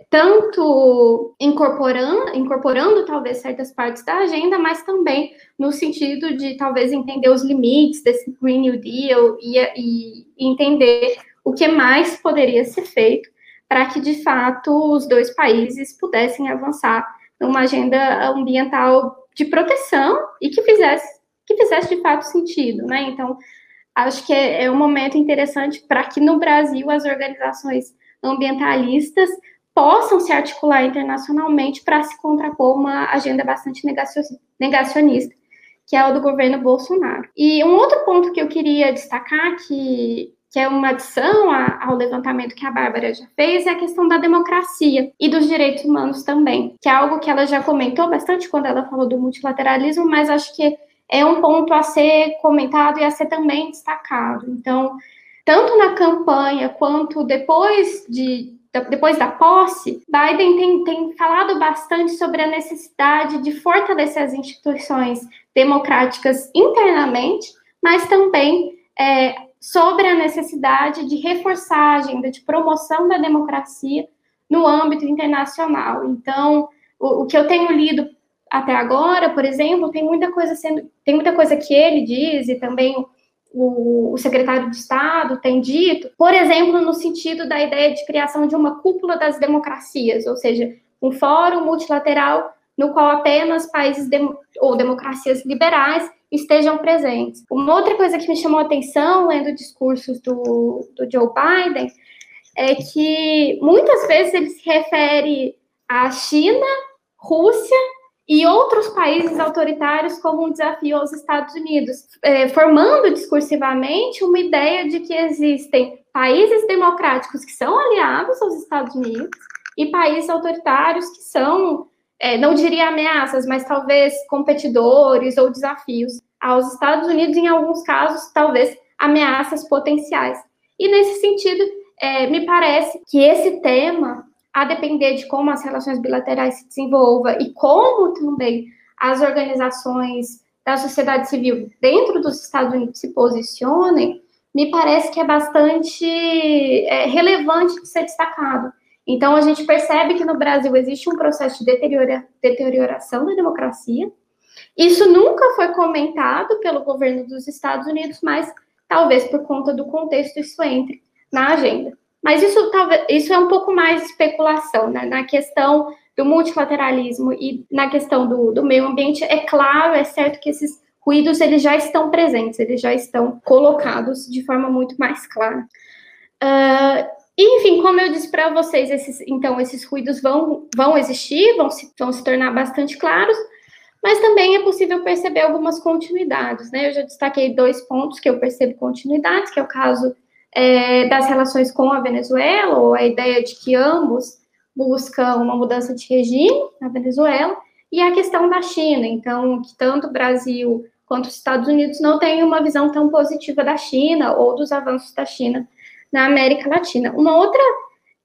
tanto incorporando, incorporando talvez certas partes da agenda, mas também no sentido de talvez entender os limites desse Green New Deal e, e entender o que mais poderia ser feito para que de fato os dois países pudessem avançar numa agenda ambiental de proteção e que fizesse que fizesse de fato sentido, né? Então, acho que é, é um momento interessante para que no Brasil as organizações ambientalistas possam se articular internacionalmente para se contrapor uma agenda bastante negacionista, que é o do governo Bolsonaro. E um outro ponto que eu queria destacar, que que é uma adição ao levantamento que a Bárbara já fez, é a questão da democracia e dos direitos humanos também, que é algo que ela já comentou bastante quando ela falou do multilateralismo, mas acho que é um ponto a ser comentado e a ser também destacado. Então, tanto na campanha quanto depois de depois da posse, Biden tem, tem falado bastante sobre a necessidade de fortalecer as instituições democráticas internamente, mas também é, sobre a necessidade de reforçar a agenda de promoção da democracia no âmbito internacional. Então, o, o que eu tenho lido até agora, por exemplo, tem muita coisa sendo, tem muita coisa que ele diz e também o, o, secretário de Estado tem dito, por exemplo, no sentido da ideia de criação de uma cúpula das democracias, ou seja, um fórum multilateral no qual apenas países ou democracias liberais estejam presentes. Uma outra coisa que me chamou a atenção lendo discursos do, do Joe Biden é que muitas vezes ele se refere à China, Rússia e outros países autoritários como um desafio aos Estados Unidos, é, formando discursivamente uma ideia de que existem países democráticos que são aliados aos Estados Unidos e países autoritários que são é, não diria ameaças, mas talvez competidores ou desafios aos Estados Unidos, em alguns casos, talvez ameaças potenciais. E nesse sentido, é, me parece que esse tema, a depender de como as relações bilaterais se desenvolvam e como também as organizações da sociedade civil dentro dos Estados Unidos se posicionem, me parece que é bastante é, relevante de ser destacado. Então, a gente percebe que no Brasil existe um processo de deteriora, deterioração da democracia. Isso nunca foi comentado pelo governo dos Estados Unidos, mas talvez por conta do contexto isso entre na agenda. Mas isso, isso é um pouco mais especulação, né? Na questão do multilateralismo e na questão do, do meio ambiente, é claro, é certo que esses ruídos eles já estão presentes, eles já estão colocados de forma muito mais clara. Uh, enfim, como eu disse para vocês, esses, então esses ruídos vão, vão existir, vão se, vão se tornar bastante claros, mas também é possível perceber algumas continuidades, né? Eu já destaquei dois pontos que eu percebo continuidades, que é o caso é, das relações com a Venezuela, ou a ideia de que ambos buscam uma mudança de regime na Venezuela, e a questão da China. Então, que tanto o Brasil quanto os Estados Unidos não têm uma visão tão positiva da China ou dos avanços da China na América Latina. Uma outra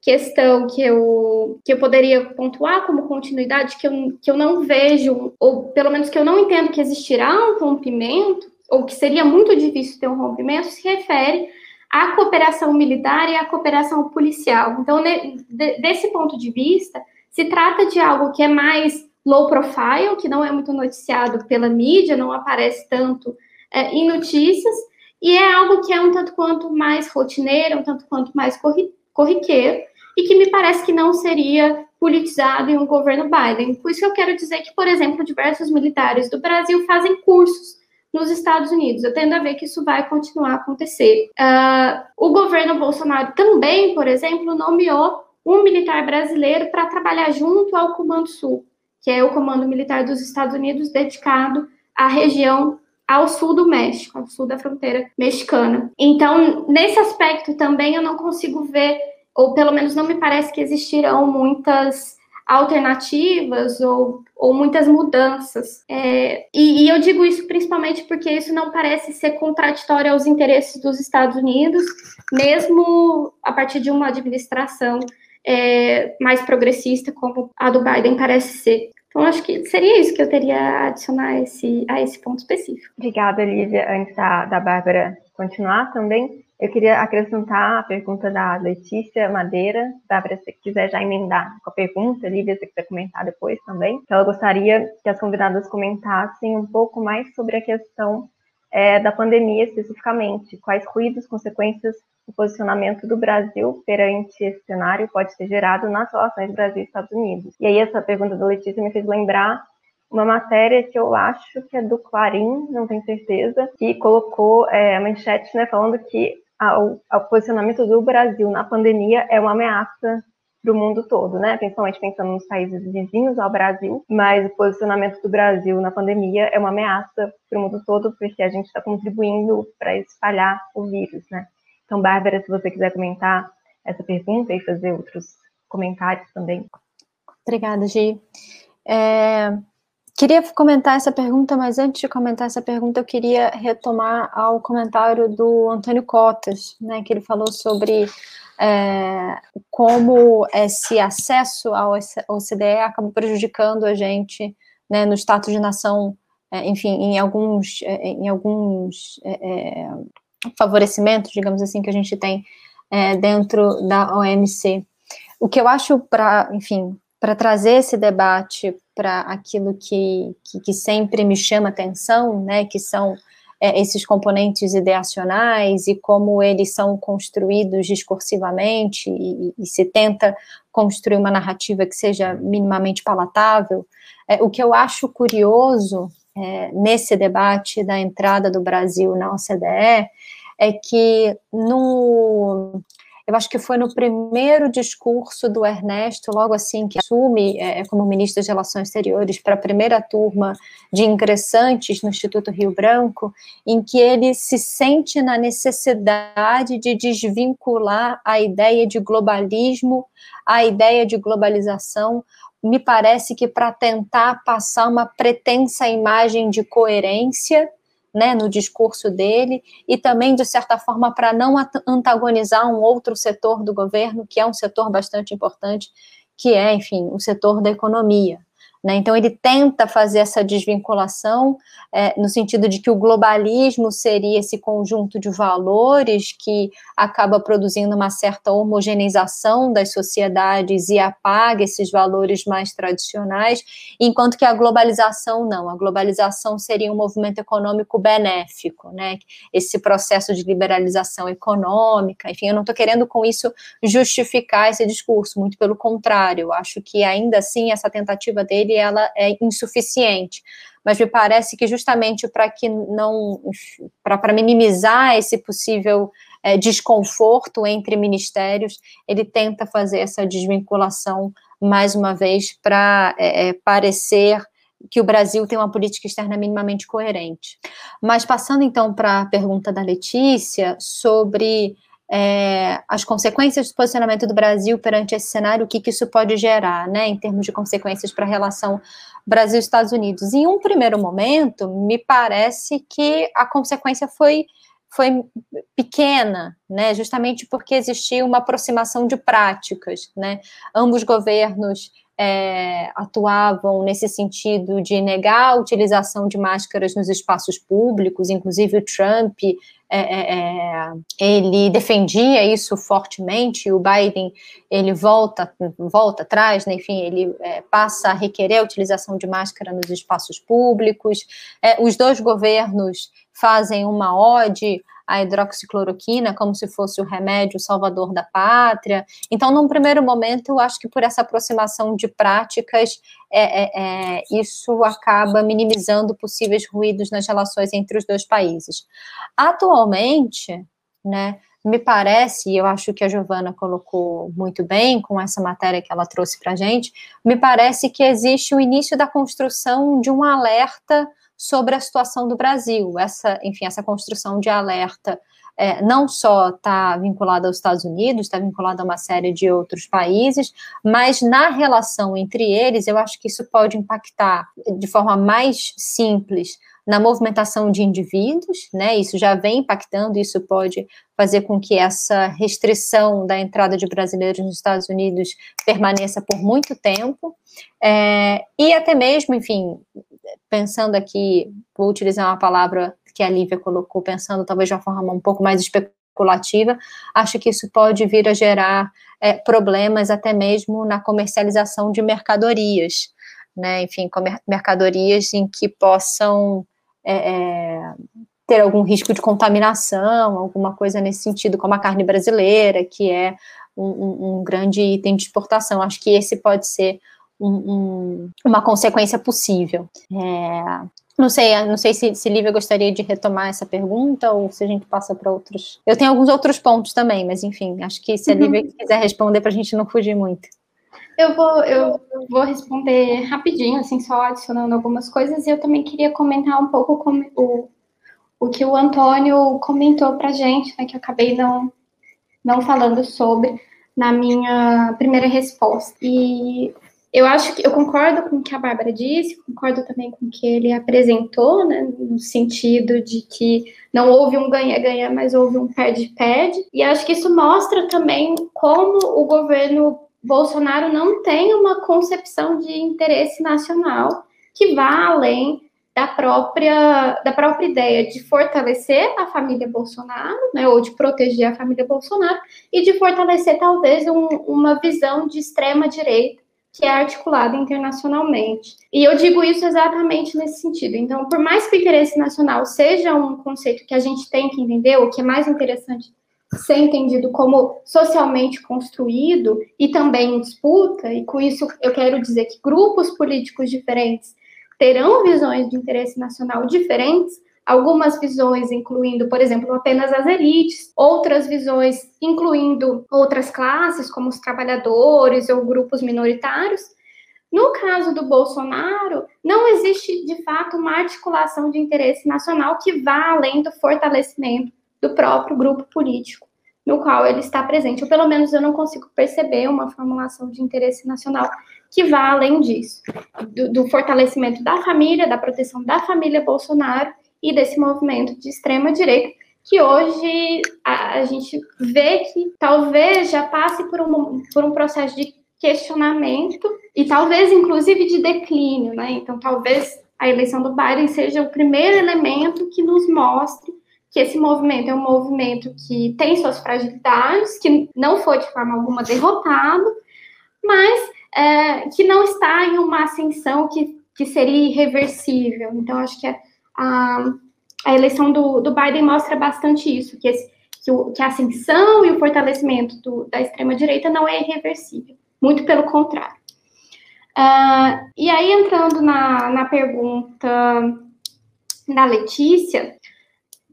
questão que eu, que eu poderia pontuar como continuidade, que eu, que eu não vejo, ou pelo menos que eu não entendo que existirá um rompimento, ou que seria muito difícil ter um rompimento, se refere à cooperação militar e à cooperação policial. Então, de, desse ponto de vista, se trata de algo que é mais low profile, que não é muito noticiado pela mídia, não aparece tanto é, em notícias, e é algo que é um tanto quanto mais rotineiro, um tanto quanto mais corriqueiro, e que me parece que não seria politizado em um governo Biden. Por isso que eu quero dizer que, por exemplo, diversos militares do Brasil fazem cursos nos Estados Unidos. Eu tendo a ver que isso vai continuar a acontecer. Uh, o governo Bolsonaro também, por exemplo, nomeou um militar brasileiro para trabalhar junto ao Comando Sul, que é o Comando Militar dos Estados Unidos dedicado à região ao sul do México, ao sul da fronteira mexicana. Então, nesse aspecto também eu não consigo ver, ou pelo menos não me parece que existirão muitas alternativas ou, ou muitas mudanças. É, e, e, eu digo isso principalmente porque isso não parece ser contraditório aos interesses dos Estados Unidos, mesmo a partir de uma administração é, mais progressista, como a do Biden parece ser. Então, acho que seria isso que eu teria a adicionar a esse, a esse ponto específico. Obrigada, Lívia. Antes da, da Bárbara continuar também, eu queria acrescentar a pergunta da Letícia Madeira. Bárbara, se quiser já emendar com a pergunta, Lívia, se quiser comentar depois também, ela gostaria que as convidadas comentassem um pouco mais sobre a questão é, da pandemia especificamente, quais ruídos, consequências o posicionamento do Brasil perante esse cenário pode ter gerado nas relações Brasil e Estados Unidos. E aí essa pergunta da Letícia me fez lembrar uma matéria que eu acho que é do Clarim, não tenho certeza, que colocou é, a manchete né, falando que o posicionamento do Brasil na pandemia é uma ameaça para o mundo todo, né? Principalmente pensando nos países vizinhos ao Brasil, mas o posicionamento do Brasil na pandemia é uma ameaça para o mundo todo, porque a gente está contribuindo para espalhar o vírus, né? Então, Bárbara, se você quiser comentar essa pergunta e fazer outros comentários também. Obrigada, Gi. É, queria comentar essa pergunta, mas antes de comentar essa pergunta, eu queria retomar ao comentário do Antônio Cotas, né, que ele falou sobre é, como esse acesso ao OCDE acaba prejudicando a gente né, no status de nação, é, enfim, em alguns, é, em alguns é, é, favorecimento, digamos assim, que a gente tem é, dentro da OMC. O que eu acho para, enfim, para trazer esse debate para aquilo que, que, que, sempre me chama atenção, né, que são é, esses componentes ideacionais e como eles são construídos discursivamente e, e se tenta construir uma narrativa que seja minimamente palatável. É, o que eu acho curioso é, nesse debate da entrada do Brasil na OCDE é que no eu acho que foi no primeiro discurso do Ernesto, logo assim que assume é, como ministro das Relações Exteriores para a primeira turma de ingressantes no Instituto Rio Branco, em que ele se sente na necessidade de desvincular a ideia de globalismo, a ideia de globalização, me parece que para tentar passar uma pretensa imagem de coerência né, no discurso dele, e também, de certa forma, para não antagonizar um outro setor do governo, que é um setor bastante importante, que é, enfim, o setor da economia. Né? Então, ele tenta fazer essa desvinculação é, no sentido de que o globalismo seria esse conjunto de valores que acaba produzindo uma certa homogeneização das sociedades e apaga esses valores mais tradicionais, enquanto que a globalização não. A globalização seria um movimento econômico benéfico, né? esse processo de liberalização econômica. Enfim, eu não estou querendo com isso justificar esse discurso, muito pelo contrário, eu acho que ainda assim essa tentativa dele dele ela é insuficiente. Mas me parece que justamente para que não para minimizar esse possível é, desconforto entre ministérios, ele tenta fazer essa desvinculação mais uma vez para é, é, parecer que o Brasil tem uma política externa minimamente coerente. Mas passando então para a pergunta da Letícia sobre é, as consequências do posicionamento do Brasil perante esse cenário, o que, que isso pode gerar, né, em termos de consequências para a relação Brasil-Estados Unidos. Em um primeiro momento, me parece que a consequência foi foi pequena, né, justamente porque existia uma aproximação de práticas, né, ambos governos é, atuavam nesse sentido de negar a utilização de máscaras nos espaços públicos, inclusive o Trump é, é, é, ele defendia isso fortemente, o Biden ele volta volta atrás, né, enfim, ele é, passa a requerer a utilização de máscara nos espaços públicos. É, os dois governos fazem uma ode a hidroxicloroquina como se fosse o remédio salvador da pátria. Então, num primeiro momento, eu acho que por essa aproximação de práticas, é, é, é, isso acaba minimizando possíveis ruídos nas relações entre os dois países. Atualmente, né, me parece, e eu acho que a Giovana colocou muito bem com essa matéria que ela trouxe para a gente, me parece que existe o início da construção de um alerta sobre a situação do Brasil. Essa, enfim, essa construção de alerta é, não só está vinculada aos Estados Unidos, está vinculada a uma série de outros países, mas na relação entre eles, eu acho que isso pode impactar de forma mais simples na movimentação de indivíduos, né? Isso já vem impactando, isso pode fazer com que essa restrição da entrada de brasileiros nos Estados Unidos permaneça por muito tempo, é, e até mesmo, enfim, pensando aqui, vou utilizar uma palavra que a Lívia colocou, pensando talvez de uma forma um pouco mais especulativa, acho que isso pode vir a gerar é, problemas até mesmo na comercialização de mercadorias, né? Enfim, mercadorias em que possam é, é, ter algum risco de contaminação, alguma coisa nesse sentido, como a carne brasileira, que é um, um, um grande item de exportação. Acho que esse pode ser um, uma consequência possível. É, não sei, não sei se, se Lívia gostaria de retomar essa pergunta ou se a gente passa para outros. Eu tenho alguns outros pontos também, mas enfim, acho que se a Lívia uhum. quiser responder para a gente não fugir muito. Eu vou, eu vou responder rapidinho, assim, só adicionando algumas coisas, e eu também queria comentar um pouco como o, o que o Antônio comentou para a gente, né, que eu acabei não, não falando sobre na minha primeira resposta. E eu acho que eu concordo com o que a Bárbara disse, concordo também com o que ele apresentou, né, no sentido de que não houve um ganha-ganha, mas houve um perde-perde. E acho que isso mostra também como o governo Bolsonaro não tem uma concepção de interesse nacional que vá além da própria, da própria ideia de fortalecer a família Bolsonaro, né, ou de proteger a família Bolsonaro, e de fortalecer talvez um, uma visão de extrema direita que é articulada internacionalmente. E eu digo isso exatamente nesse sentido. Então, por mais que o interesse nacional seja um conceito que a gente tem que entender, o que é mais interessante ser entendido como socialmente construído e também em disputa, e com isso eu quero dizer que grupos políticos diferentes terão visões de interesse nacional diferentes, algumas visões incluindo, por exemplo, apenas as elites, outras visões incluindo outras classes, como os trabalhadores ou grupos minoritários. No caso do Bolsonaro, não existe de fato uma articulação de interesse nacional que vá além do fortalecimento do próprio grupo político no qual ele está presente, ou pelo menos eu não consigo perceber uma formulação de interesse nacional que vá além disso, do, do fortalecimento da família, da proteção da família Bolsonaro e desse movimento de extrema direita que hoje a, a, gente vê que talvez já passe por um, por um processo de questionamento e talvez inclusive de declínio, né? Então talvez a eleição do Biden seja o primeiro elemento que nos mostre que esse movimento é um movimento que tem suas fragilidades, que não foi de forma alguma derrotado, mas é, que não está em uma ascensão que, que seria irreversível. Então, acho que a, a, a eleição do, do, Biden mostra bastante isso, que, esse, que, o, que a ascensão e o fortalecimento do, da extrema-direita não é irreversível, muito pelo contrário. Uh, e aí, entrando na, na pergunta da Letícia,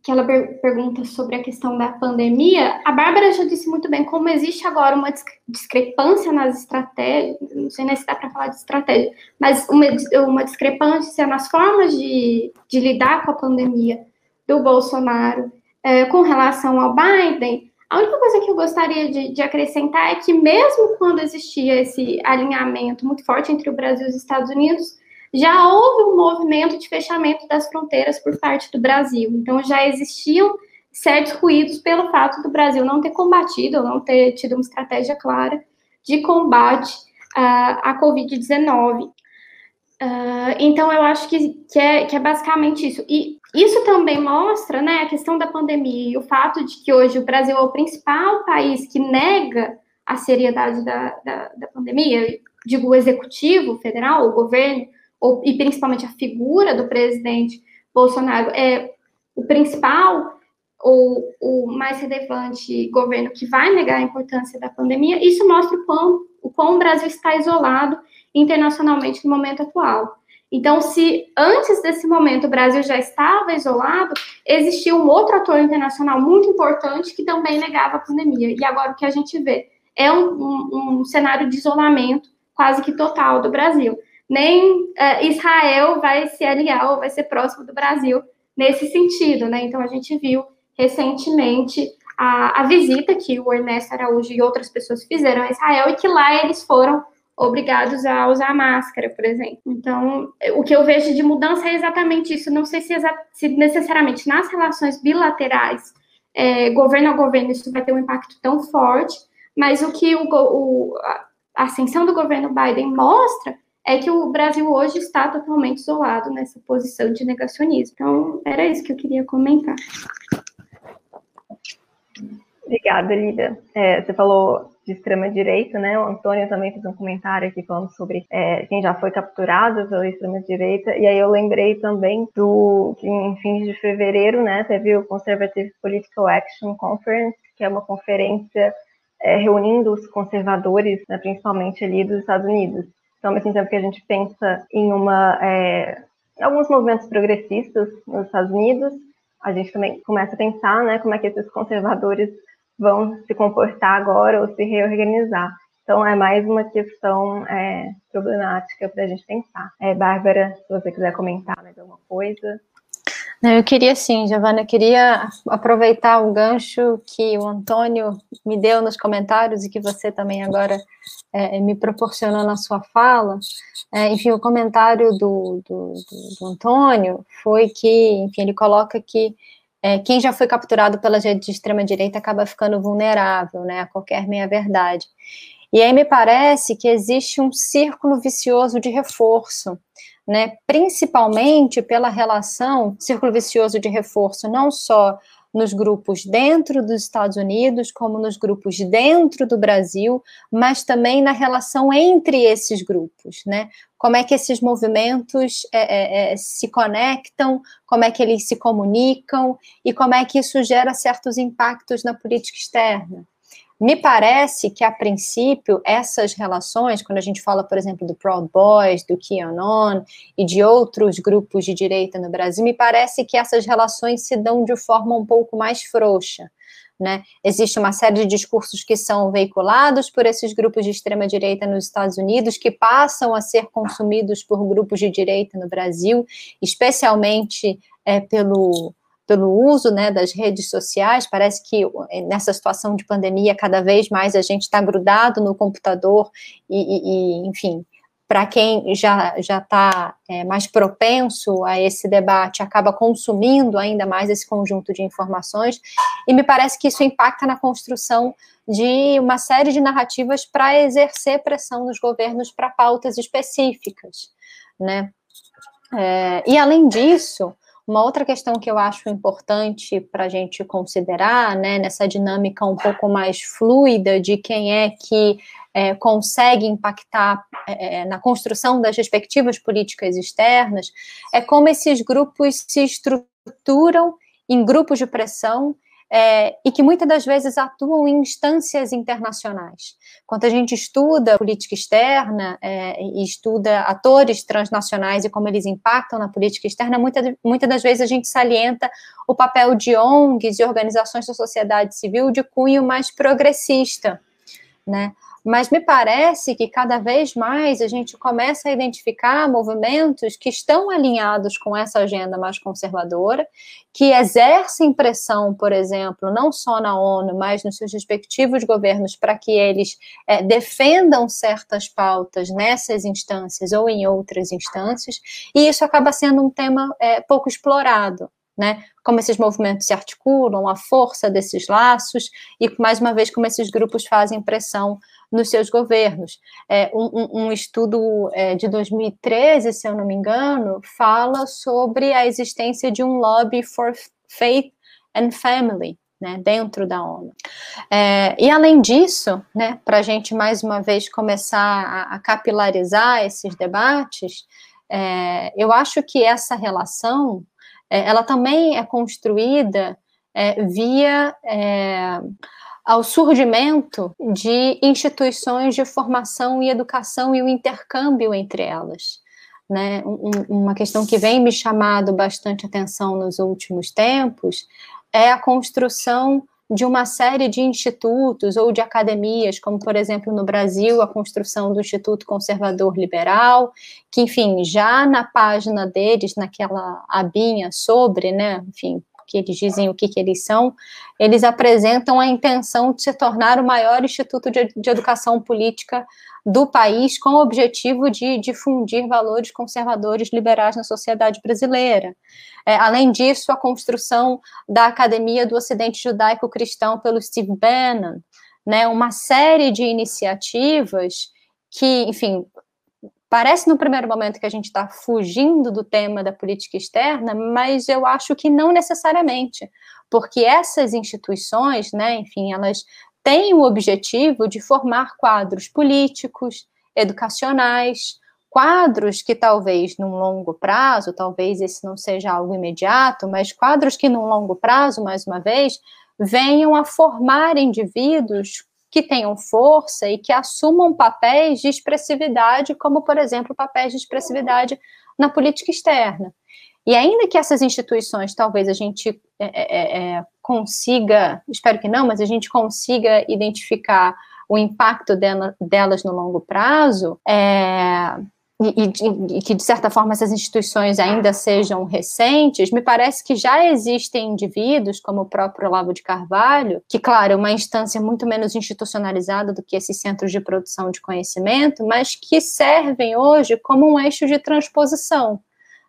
que ela per pergunta sobre a questão da pandemia, a Bárbara já disse muito bem como existe agora uma discrepância nas estratégias, não sei nem se dá para falar de estratégia, mas uma, uma discrepância nas formas de, de lidar com a pandemia do Bolsonaro é, com relação ao Biden, A única coisa que eu gostaria de, de, acrescentar é que, mesmo quando existia esse alinhamento muito forte entre o Brasil e os Estados Unidos, já houve um movimento de fechamento das fronteiras por parte do Brasil. Então, já existiam certos ruídos pelo fato do Brasil não ter combatido, ou não ter tido uma estratégia clara de combate uh, à Covid-19. Uh, ah, então, eu acho que, que, é, que é basicamente isso. E isso também mostra né, a questão da pandemia e o fato de que hoje o Brasil é o principal país que nega a seriedade da, da, da pandemia, digo, o executivo federal, o governo, e principalmente a figura do presidente Bolsonaro, é o principal ou o mais relevante governo que vai negar a importância da pandemia, isso mostra o quão, o quão o Brasil está isolado internacionalmente no momento atual. Então, se antes desse momento o Brasil já estava isolado, existia um outro ator internacional muito importante que também negava a pandemia. E agora o que a gente vê é um, um, um cenário de isolamento quase que total do Brasil. Nem uh, Israel vai se aliar ou vai ser próximo do Brasil nesse sentido, né? Então a gente viu recentemente a, a visita que o Ernesto Araújo e outras pessoas fizeram a Israel e que lá eles foram obrigados a usar máscara, por exemplo. Então, o que eu vejo de mudança é exatamente isso. Não sei se, se necessariamente nas relações bilaterais, é, governo a governo, isso vai ter um impacto tão forte, mas o que o, o, a ascensão do governo Biden mostra é que o Brasil hoje está totalmente isolado nessa posição de negacionismo. Então, era isso que eu queria comentar. Obrigada, Lídia. É, você falou de extrema-direita, né? O Antônio também fez um comentário aqui falando sobre é, quem já foi capturado pela extrema-direita, e aí eu lembrei também do que em fins de fevereiro, né, teve o Conservative Political Action Conference, que é uma conferência é, reunindo os conservadores, né, principalmente ali dos Estados Unidos. Então, ao mesmo tempo que a gente pensa em uma é, alguns movimentos progressistas nos Estados Unidos, a gente também começa a pensar, né, como é que esses conservadores vão se comportar agora ou se reorganizar. Então, é mais uma questão é, problemática para a gente pensar. É, Bárbara, se você quiser comentar mais alguma coisa. Eu queria sim, Giovana, queria aproveitar o gancho que o Antônio me deu nos comentários e que você também agora é, me proporcionou na sua fala. É, enfim, o comentário do, do, do, Antônio foi que, enfim, ele coloca que é, quem já foi capturado pela gente de extrema-direita acaba ficando vulnerável né, a qualquer meia-verdade. E aí me parece que existe um círculo vicioso de reforço, né, principalmente pela relação, círculo vicioso de reforço, não só nos grupos dentro dos Estados Unidos, como nos grupos dentro do Brasil, mas também na relação entre esses grupos, né? Como é que esses movimentos é, é, é, se conectam, como é que eles se comunicam e como é que isso gera certos impactos na política externa. Me parece que, a princípio, essas relações, quando a gente fala, por exemplo, do Proud Boys, do QAnon e de outros grupos de direita no Brasil, me parece que essas relações se dão de forma um pouco mais frouxa. Né? Existe uma série de discursos que são veiculados por esses grupos de extrema-direita nos Estados Unidos, que passam a ser consumidos por grupos de direita no Brasil, especialmente é, pelo pelo uso né, das redes sociais, parece que eh, nessa situação de pandemia, cada vez mais a gente está grudado no computador e, e, e enfim, para quem já já está é, mais propenso a esse debate, acaba consumindo ainda mais esse conjunto de informações, e me parece que isso impacta na construção de uma série de narrativas para exercer pressão nos governos para pautas específicas, né? É, e além disso, uma outra questão que eu acho importante para a gente considerar, né, nessa dinâmica um pouco mais fluida de quem é que é, consegue impactar é, é na construção das respectivas políticas externas, é como esses grupos se estruturam em grupos de pressão é, e que muitas das vezes atuam em instâncias internacionais. Quando a gente estuda política externa é, e estuda atores transnacionais e como eles impactam na política externa, muitas muita das vezes a gente salienta o papel de ONGs e organizações da sociedade civil de cunho mais progressista, né? Mas me parece que cada vez mais a gente começa a identificar movimentos que estão alinhados com essa agenda mais conservadora, que exercem pressão, por exemplo, não só na ONU, mas nos seus respectivos governos, para que eles é, defendam certas pautas nessas instâncias ou em outras instâncias, e isso acaba sendo um tema é, pouco explorado né? Como esses movimentos se articulam, a força desses laços e, mais uma vez, como esses grupos fazem pressão nos seus governos. É, um, um, estudo é, de 2013, se eu não me engano, fala sobre a existência de um lobby for faith and family, né, dentro da ONU. É, e além disso, né, para a gente mais uma vez começar a, a capilarizar esses debates, é, eu acho que essa relação é, ela também é construída é, via é, ao surgimento de instituições de formação e educação e o intercâmbio entre elas. Né? Um, uma questão que vem me chamado bastante atenção nos últimos tempos é a construção de uma série de institutos ou de academias, como, por exemplo, no Brasil, a construção do Instituto Conservador Liberal, que, enfim, já na página deles, naquela abinha sobre, né, enfim, que eles dizem o que, que eles são, eles apresentam a intenção de se tornar o maior instituto de, de educação política do país, com o objetivo de difundir valores conservadores liberais na sociedade brasileira. É, além disso, a construção da Academia do Ocidente Judaico-Cristão pelo Steve Bannon, né, uma série de iniciativas que, enfim, Parece no primeiro momento que a gente está fugindo do tema da política externa, mas eu acho que não necessariamente, porque essas instituições, né, enfim, elas têm o objetivo de formar quadros políticos, educacionais, quadros que talvez num longo prazo, talvez esse não seja algo imediato, mas quadros que num longo prazo, mais uma vez, venham a formar indivíduos que tenham força e que assumam papéis de expressividade, como, por exemplo, papéis de expressividade na política externa. E ainda que essas instituições, talvez a gente é, é, é, consiga, espero que não, mas a gente consiga identificar o impacto dela, delas no longo prazo, é, e, e, que, de certa forma, essas instituições ainda sejam recentes, me parece que já existem indivíduos, como o próprio Olavo de Carvalho, que, claro, é uma instância muito menos institucionalizada do que esses centros de produção de conhecimento, mas que servem hoje como um eixo de transposição.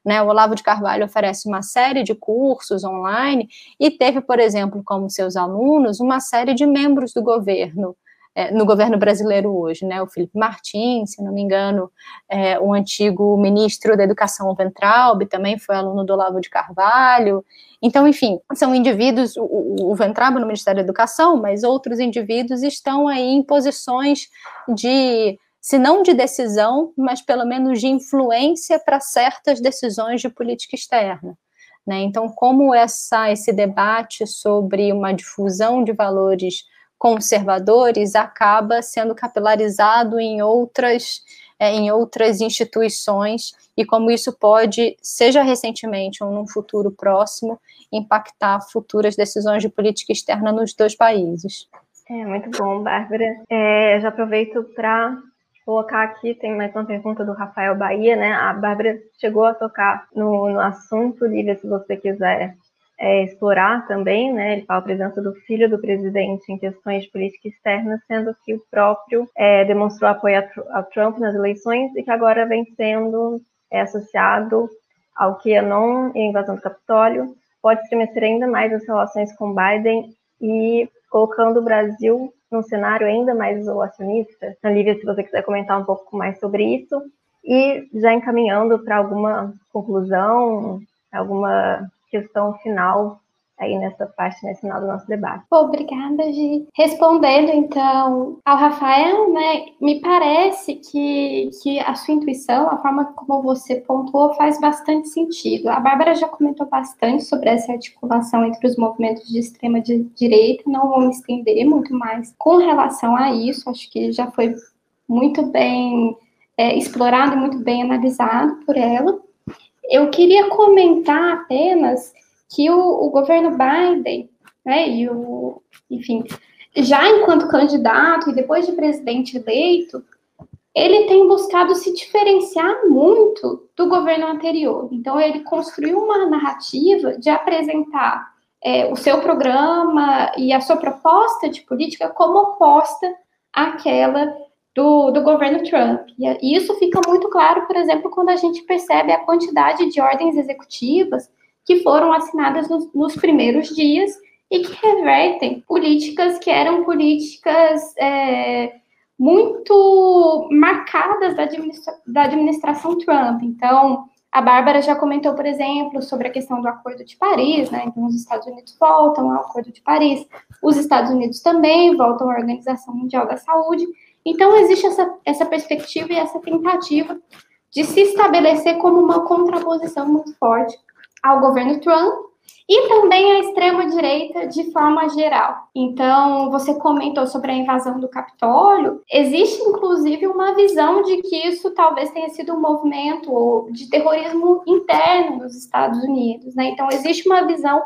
Né, o Olavo de Carvalho oferece uma série de cursos online e teve, por exemplo, como seus alunos, uma série de membros do governo é, no governo brasileiro hoje, né? O Felipe Martins, se não me engano, é, o antigo ministro da Educação Ventralbe também foi aluno do Olavo de Carvalho. Então, enfim, são indivíduos, o, o Ventralbe no Ministério da Educação, mas outros indivíduos estão aí em posições de se não de decisão, mas pelo menos de influência para certas decisões de política externa. Né? Então, como essa, esse debate sobre uma difusão de valores conservadores acaba sendo capilarizado em outras, é, em outras instituições e como isso pode, seja recentemente ou num futuro próximo, impactar futuras decisões de política externa nos dois países. É muito bom, Bárbara. É, já aproveito para colocar aqui, tem mais uma pergunta do Rafael Bahia, né? A Bárbara chegou a tocar no, no assunto, Lívia, se você quiser é, explorar também, né? Ele fala a presença do filho do presidente em questões de política externa, sendo que o próprio é, demonstrou apoio a, a, Trump nas eleições e que agora vem sendo é, associado ao que e a invasão do Capitólio, pode estremecer ainda mais as relações com Biden e colocando o Brasil num cenário ainda mais isolacionista. Então, Lívia, se você quiser comentar um pouco mais sobre isso. E já encaminhando para alguma conclusão, alguma questão final aí nessa parte né, final do nosso debate. Obrigada, Gi. Respondendo, então, ao Rafael, né, me parece que, que a sua intuição, a forma como você pontuou, faz bastante sentido. A Bárbara já comentou bastante sobre essa articulação entre os movimentos de extrema direita, não vou me estender muito mais com relação a isso, acho que já foi muito bem é, explorado e muito bem analisado por ela. Eu queria comentar apenas que o, o governo Biden, né, e o, enfim, já enquanto candidato e depois de presidente eleito, ele tem buscado se diferenciar muito do governo anterior. Então, ele construiu uma narrativa de apresentar é, o seu programa e a sua proposta de política como oposta àquela do, do governo Trump. E isso fica muito claro, por exemplo, quando a gente percebe a quantidade de ordens executivas que foram assinadas nos, nos primeiros dias e que revertem políticas que eram políticas é, muito marcadas da, administra da administração Trump. Então, a Bárbara já comentou, por exemplo, sobre a questão do Acordo de Paris, né? Então, os Estados Unidos voltam ao Acordo de Paris, os Estados Unidos também voltam à Organização Mundial da Saúde. Então, existe essa, essa perspectiva e essa tentativa de se estabelecer como uma contraposição muito forte ao governo Trump e também a extrema-direita de forma geral. Então, você comentou sobre a invasão do Capitólio. Existe, inclusive, uma visão de que isso talvez tenha sido um movimento de terrorismo interno nos Estados Unidos. Né? Então, existe uma visão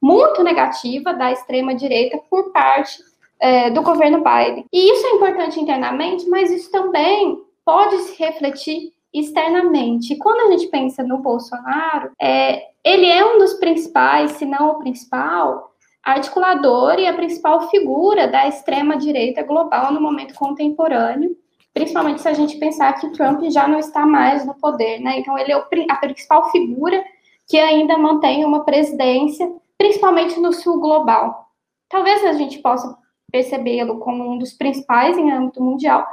muito negativa da extrema-direita por parte é, do governo Biden. E isso é importante internamente, mas isso também pode se refletir externamente. E quando a gente pensa no Bolsonaro, é, ele é um dos principais, se não o principal, articulador e a principal figura da extrema-direita global no momento contemporâneo, principalmente se a gente pensar que Trump já não está mais no poder, né? Então, ele é a principal figura que ainda mantém uma presidência, principalmente no sul global. Talvez a gente possa percebê-lo como um dos principais em âmbito mundial,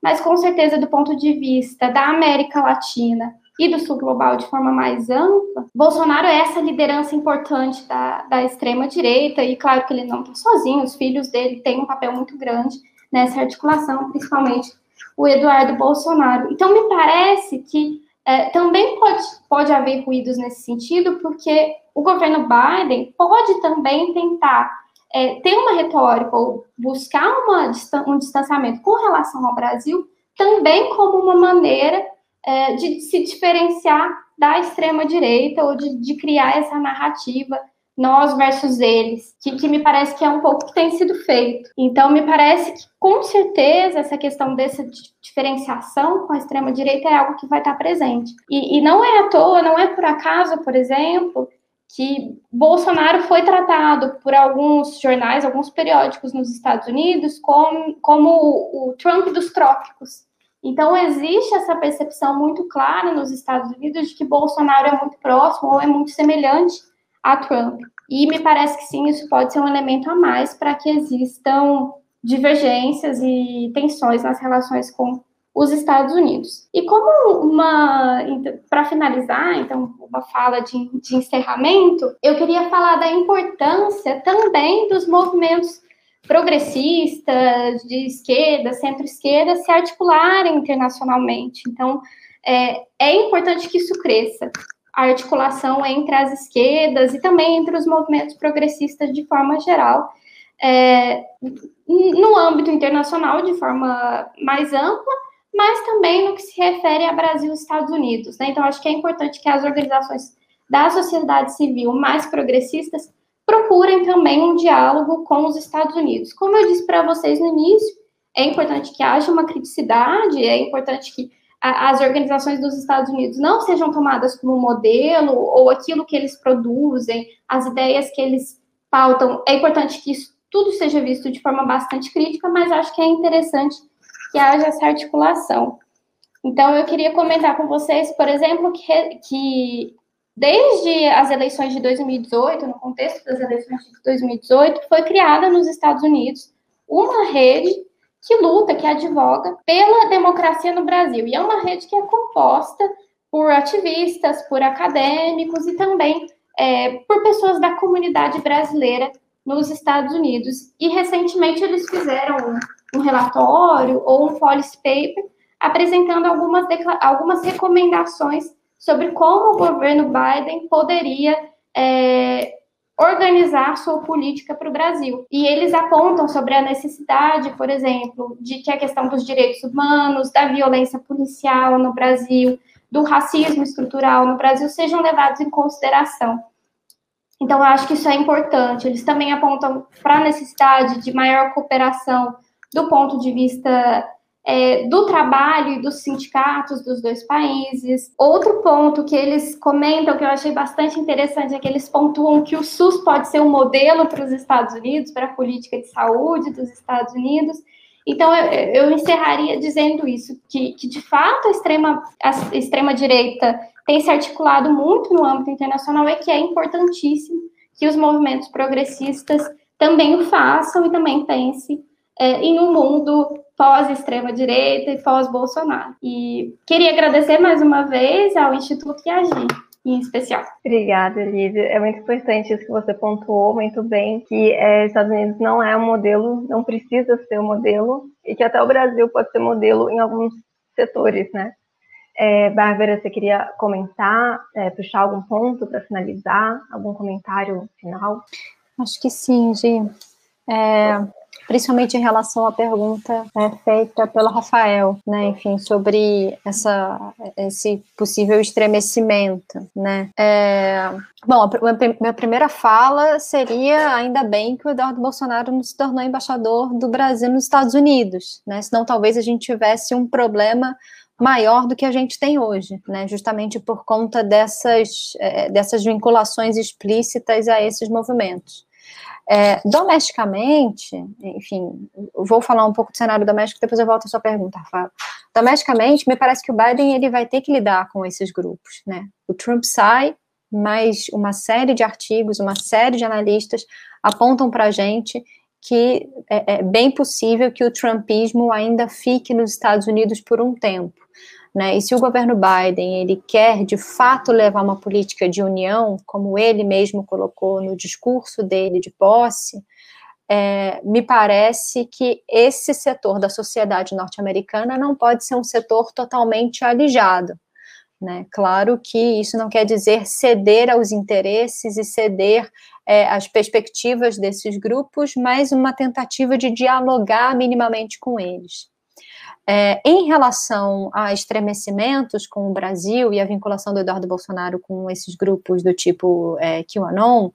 mas com certeza, do ponto de vista da América Latina e do sul global de forma mais ampla, Bolsonaro é essa liderança importante da, da extrema-direita, e claro que ele não está sozinho, os filhos dele têm um papel muito grande nessa articulação, principalmente o Eduardo Bolsonaro. Então, me parece que é, também pode, pode haver ruídos nesse sentido, porque o governo Biden pode também tentar é, ter uma retórica ou buscar uma, um distanciamento com relação ao Brasil também como uma maneira é, de se diferenciar da extrema-direita ou de, de, criar essa narrativa nós versus eles, que, que, me parece que é um pouco que tem sido feito. Então, me parece que, com certeza, essa questão dessa diferenciação com a extrema-direita é algo que vai estar presente. E, e não é à toa, não é por acaso, por exemplo, que Bolsonaro foi tratado por alguns jornais, alguns periódicos nos Estados Unidos como, como o, Trump dos trópicos. Então, existe essa percepção muito clara nos Estados Unidos de que Bolsonaro é muito próximo ou é muito semelhante a Trump. E me parece que sim, isso pode ser um elemento a mais para que existam divergências e tensões nas relações com os Estados Unidos. E como uma, para finalizar, então, uma fala de, de encerramento, eu queria falar da importância também dos movimentos progressistas, de esquerda, centro-esquerda, se articularem internacionalmente. Então, é, é importante que isso cresça, a articulação entre as esquerdas e também entre os movimentos progressistas de forma geral, é, no âmbito internacional, de forma mais ampla, mas também no que se refere a Brasil e Estados Unidos. Né? Então, acho que é importante que as organizações da sociedade civil mais progressistas procurem também um diálogo com os Estados Unidos. Como eu disse para vocês no início, é importante que haja uma criticidade, é importante que a, as organizações dos Estados Unidos não sejam tomadas como modelo ou aquilo que eles produzem, as ideias que eles pautam. É importante que isso tudo seja visto de forma bastante crítica, mas acho que é interessante que haja essa articulação. Então, eu queria comentar com vocês, por exemplo, que, que desde as eleições de 2018, no contexto das eleições de 2018, foi criada nos Estados Unidos uma rede que luta, que advoga pela democracia no Brasil. E é uma rede que é composta por ativistas, por acadêmicos e também é, por pessoas da comunidade brasileira nos Estados Unidos. E recentemente eles fizeram um relatório ou um policy paper apresentando algumas, algumas recomendações sobre como o governo Biden poderia é, organizar sua política para o Brasil. E eles apontam sobre a necessidade, por exemplo, de que a questão dos direitos humanos, da violência policial no Brasil, do racismo estrutural no Brasil sejam levados em consideração. Então, eu acho que isso é importante. Eles também apontam para a necessidade de maior cooperação do ponto de vista é, do trabalho e dos sindicatos dos dois países. Outro ponto que eles comentam, que eu achei bastante interessante, é que eles pontuam que o SUS pode ser um modelo para os Estados Unidos, para a política de saúde dos Estados Unidos. Então, eu, eu encerraria dizendo isso, que, que de fato a extrema, a extrema tem se articulado muito no âmbito internacional e que é importantíssimo que os movimentos progressistas também o façam e também pensem é, em um mundo pós-extrema-direita e pós-Bolsonaro. E queria agradecer mais uma vez ao Instituto Agir, em especial. Obrigada, Lívia. É muito importante isso que você pontuou muito bem, que é, Estados Unidos não é um modelo, não precisa ser um modelo, e que até o Brasil pode ser modelo em alguns setores, né? É, Bárbara, você queria comentar, é, puxar algum ponto para finalizar? Algum comentário final? Acho que sim, Gi. É, principalmente em relação à pergunta é, feita pelo Rafael, né, enfim, sobre essa, esse possível estremecimento, né. É, bom, a minha primeira fala seria, ainda bem que o Eduardo Bolsonaro não se tornou embaixador do Brasil nos Estados Unidos, né, senão talvez a gente tivesse um problema maior do que a gente tem hoje, né, justamente por conta dessas, é, dessas vinculações explícitas a esses movimentos. É, domesticamente, enfim, vou falar um pouco do cenário doméstico, depois eu volto à sua pergunta, Rafael. Domesticamente, me parece que o Biden ele vai ter que lidar com esses grupos, né? O Trump sai, mas uma série de artigos, uma série de analistas apontam para a gente que é, é bem possível que o Trumpismo ainda fique nos Estados Unidos por um tempo. Né? E se o governo Biden ele quer de fato levar uma política de união, como ele mesmo colocou no discurso dele de posse, é, me parece que esse setor da sociedade norte-americana não pode ser um setor totalmente alijado. Né? Claro que isso não quer dizer ceder aos interesses e ceder é, às perspectivas desses grupos, mas uma tentativa de dialogar minimamente com eles. É, em relação a estremecimentos com o Brasil e a vinculação do Eduardo Bolsonaro com esses grupos do tipo é, QAnon,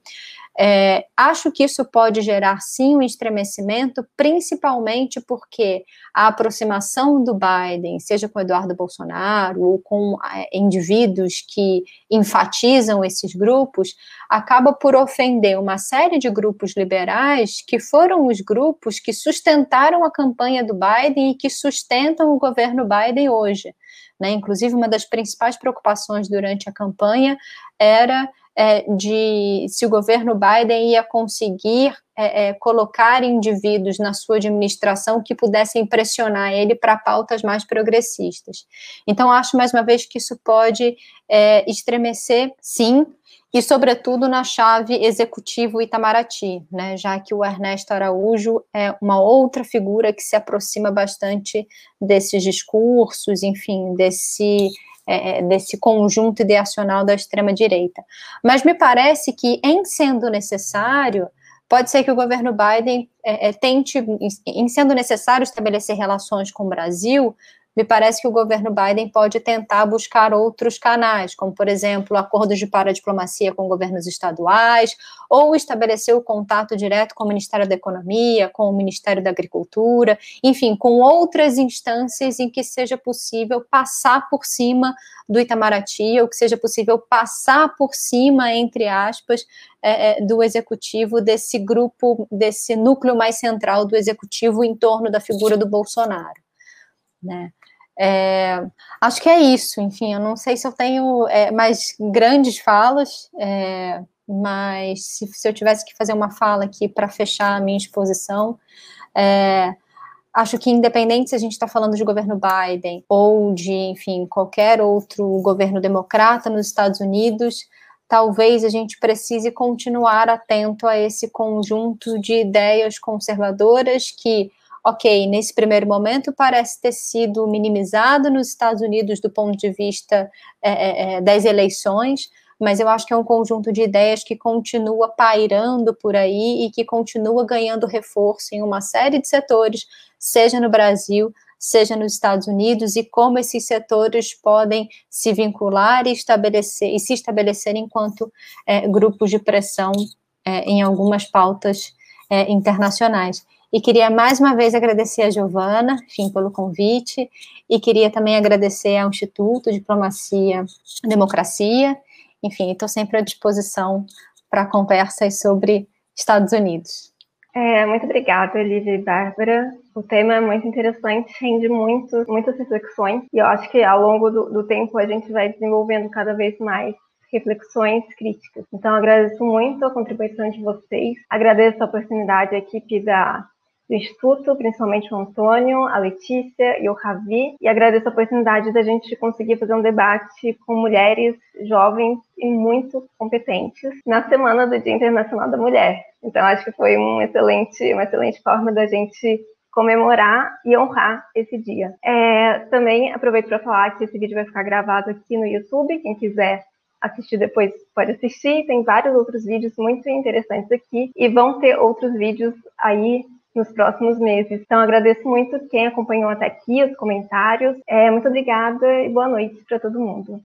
é, acho que isso pode gerar sim um estremecimento, principalmente porque a aproximação do Biden, seja com Eduardo Bolsonaro ou com é, indivíduos que enfatizam esses grupos, acaba por ofender uma série de grupos liberais que foram os grupos que sustentaram a campanha do Biden e que sustentam o governo Biden hoje. Né? Inclusive, uma das principais preocupações durante a campanha era é, de se o governo Biden ia conseguir é, é, colocar indivíduos na sua administração que pudessem pressionar ele para pautas mais progressistas. Então, acho mais uma vez que isso pode é, estremecer, sim, e sobretudo na chave executivo Itamaraty, né, já que o Ernesto Araújo é uma outra figura que se aproxima bastante desses discursos, enfim, desse é, é, desse conjunto ideacional da extrema-direita. Mas me parece que, em sendo necessário, pode ser que o governo Biden é, é tente, em sendo necessário estabelecer relações com o Brasil, me parece que o governo Biden pode tentar buscar outros canais, como, por exemplo, acordos de paradiplomacia com governos estaduais, ou estabelecer o contato direto com o Ministério da Economia, com o Ministério da Agricultura, enfim, com outras instâncias em que seja possível passar por cima do Itamaraty, ou que seja possível passar por cima, entre aspas, é, é do executivo, desse grupo, desse núcleo mais central do executivo em torno da figura do Bolsonaro. Né? É, acho que é isso, enfim, eu não sei se eu tenho é, mais grandes falas, é, mas se, se, eu tivesse que fazer uma fala aqui para fechar a minha exposição, é, acho que independente se a gente está falando de governo Biden ou de, enfim, qualquer outro governo democrata nos Estados Unidos, talvez a gente precise continuar atento a esse conjunto de ideias conservadoras que ok, nesse primeiro momento parece ter sido minimizado nos Estados Unidos do ponto de vista é, é, é, das eleições, mas eu acho que é um conjunto de ideias que continua pairando por aí e que continua ganhando reforço em uma série de setores, seja no Brasil, seja nos Estados Unidos, e como esses setores podem se vincular e estabelecer e se estabelecer enquanto é, grupos de pressão é, em algumas pautas é, internacionais. E queria mais uma vez agradecer a Giovana, enfim, pelo convite, e queria também agradecer ao Instituto Diplomacia e Democracia. Enfim, estou sempre à disposição para conversas sobre Estados Unidos. É, muito obrigada, Lívia e Bárbara. O tema é muito interessante, rende muito, muitas reflexões, e eu acho que ao longo do, do tempo a gente vai desenvolvendo cada vez mais reflexões críticas. Então, agradeço muito a contribuição de vocês, agradeço a oportunidade à equipe da do Instituto, principalmente o Antônio, a Letícia e o Ravi, e agradeço a oportunidade da gente conseguir fazer um debate com mulheres jovens e muito competentes na semana do Dia Internacional da Mulher. Então, acho que foi um excelente, uma excelente forma da gente comemorar e honrar esse dia. É, também aproveito para falar que esse vídeo vai ficar gravado aqui no YouTube, quem quiser assistir depois pode assistir, tem vários outros vídeos muito interessantes aqui e vão ter outros vídeos aí nos próximos meses. Então, agradeço muito quem acompanhou até aqui, os comentários. É, muito obrigada e boa noite para todo mundo.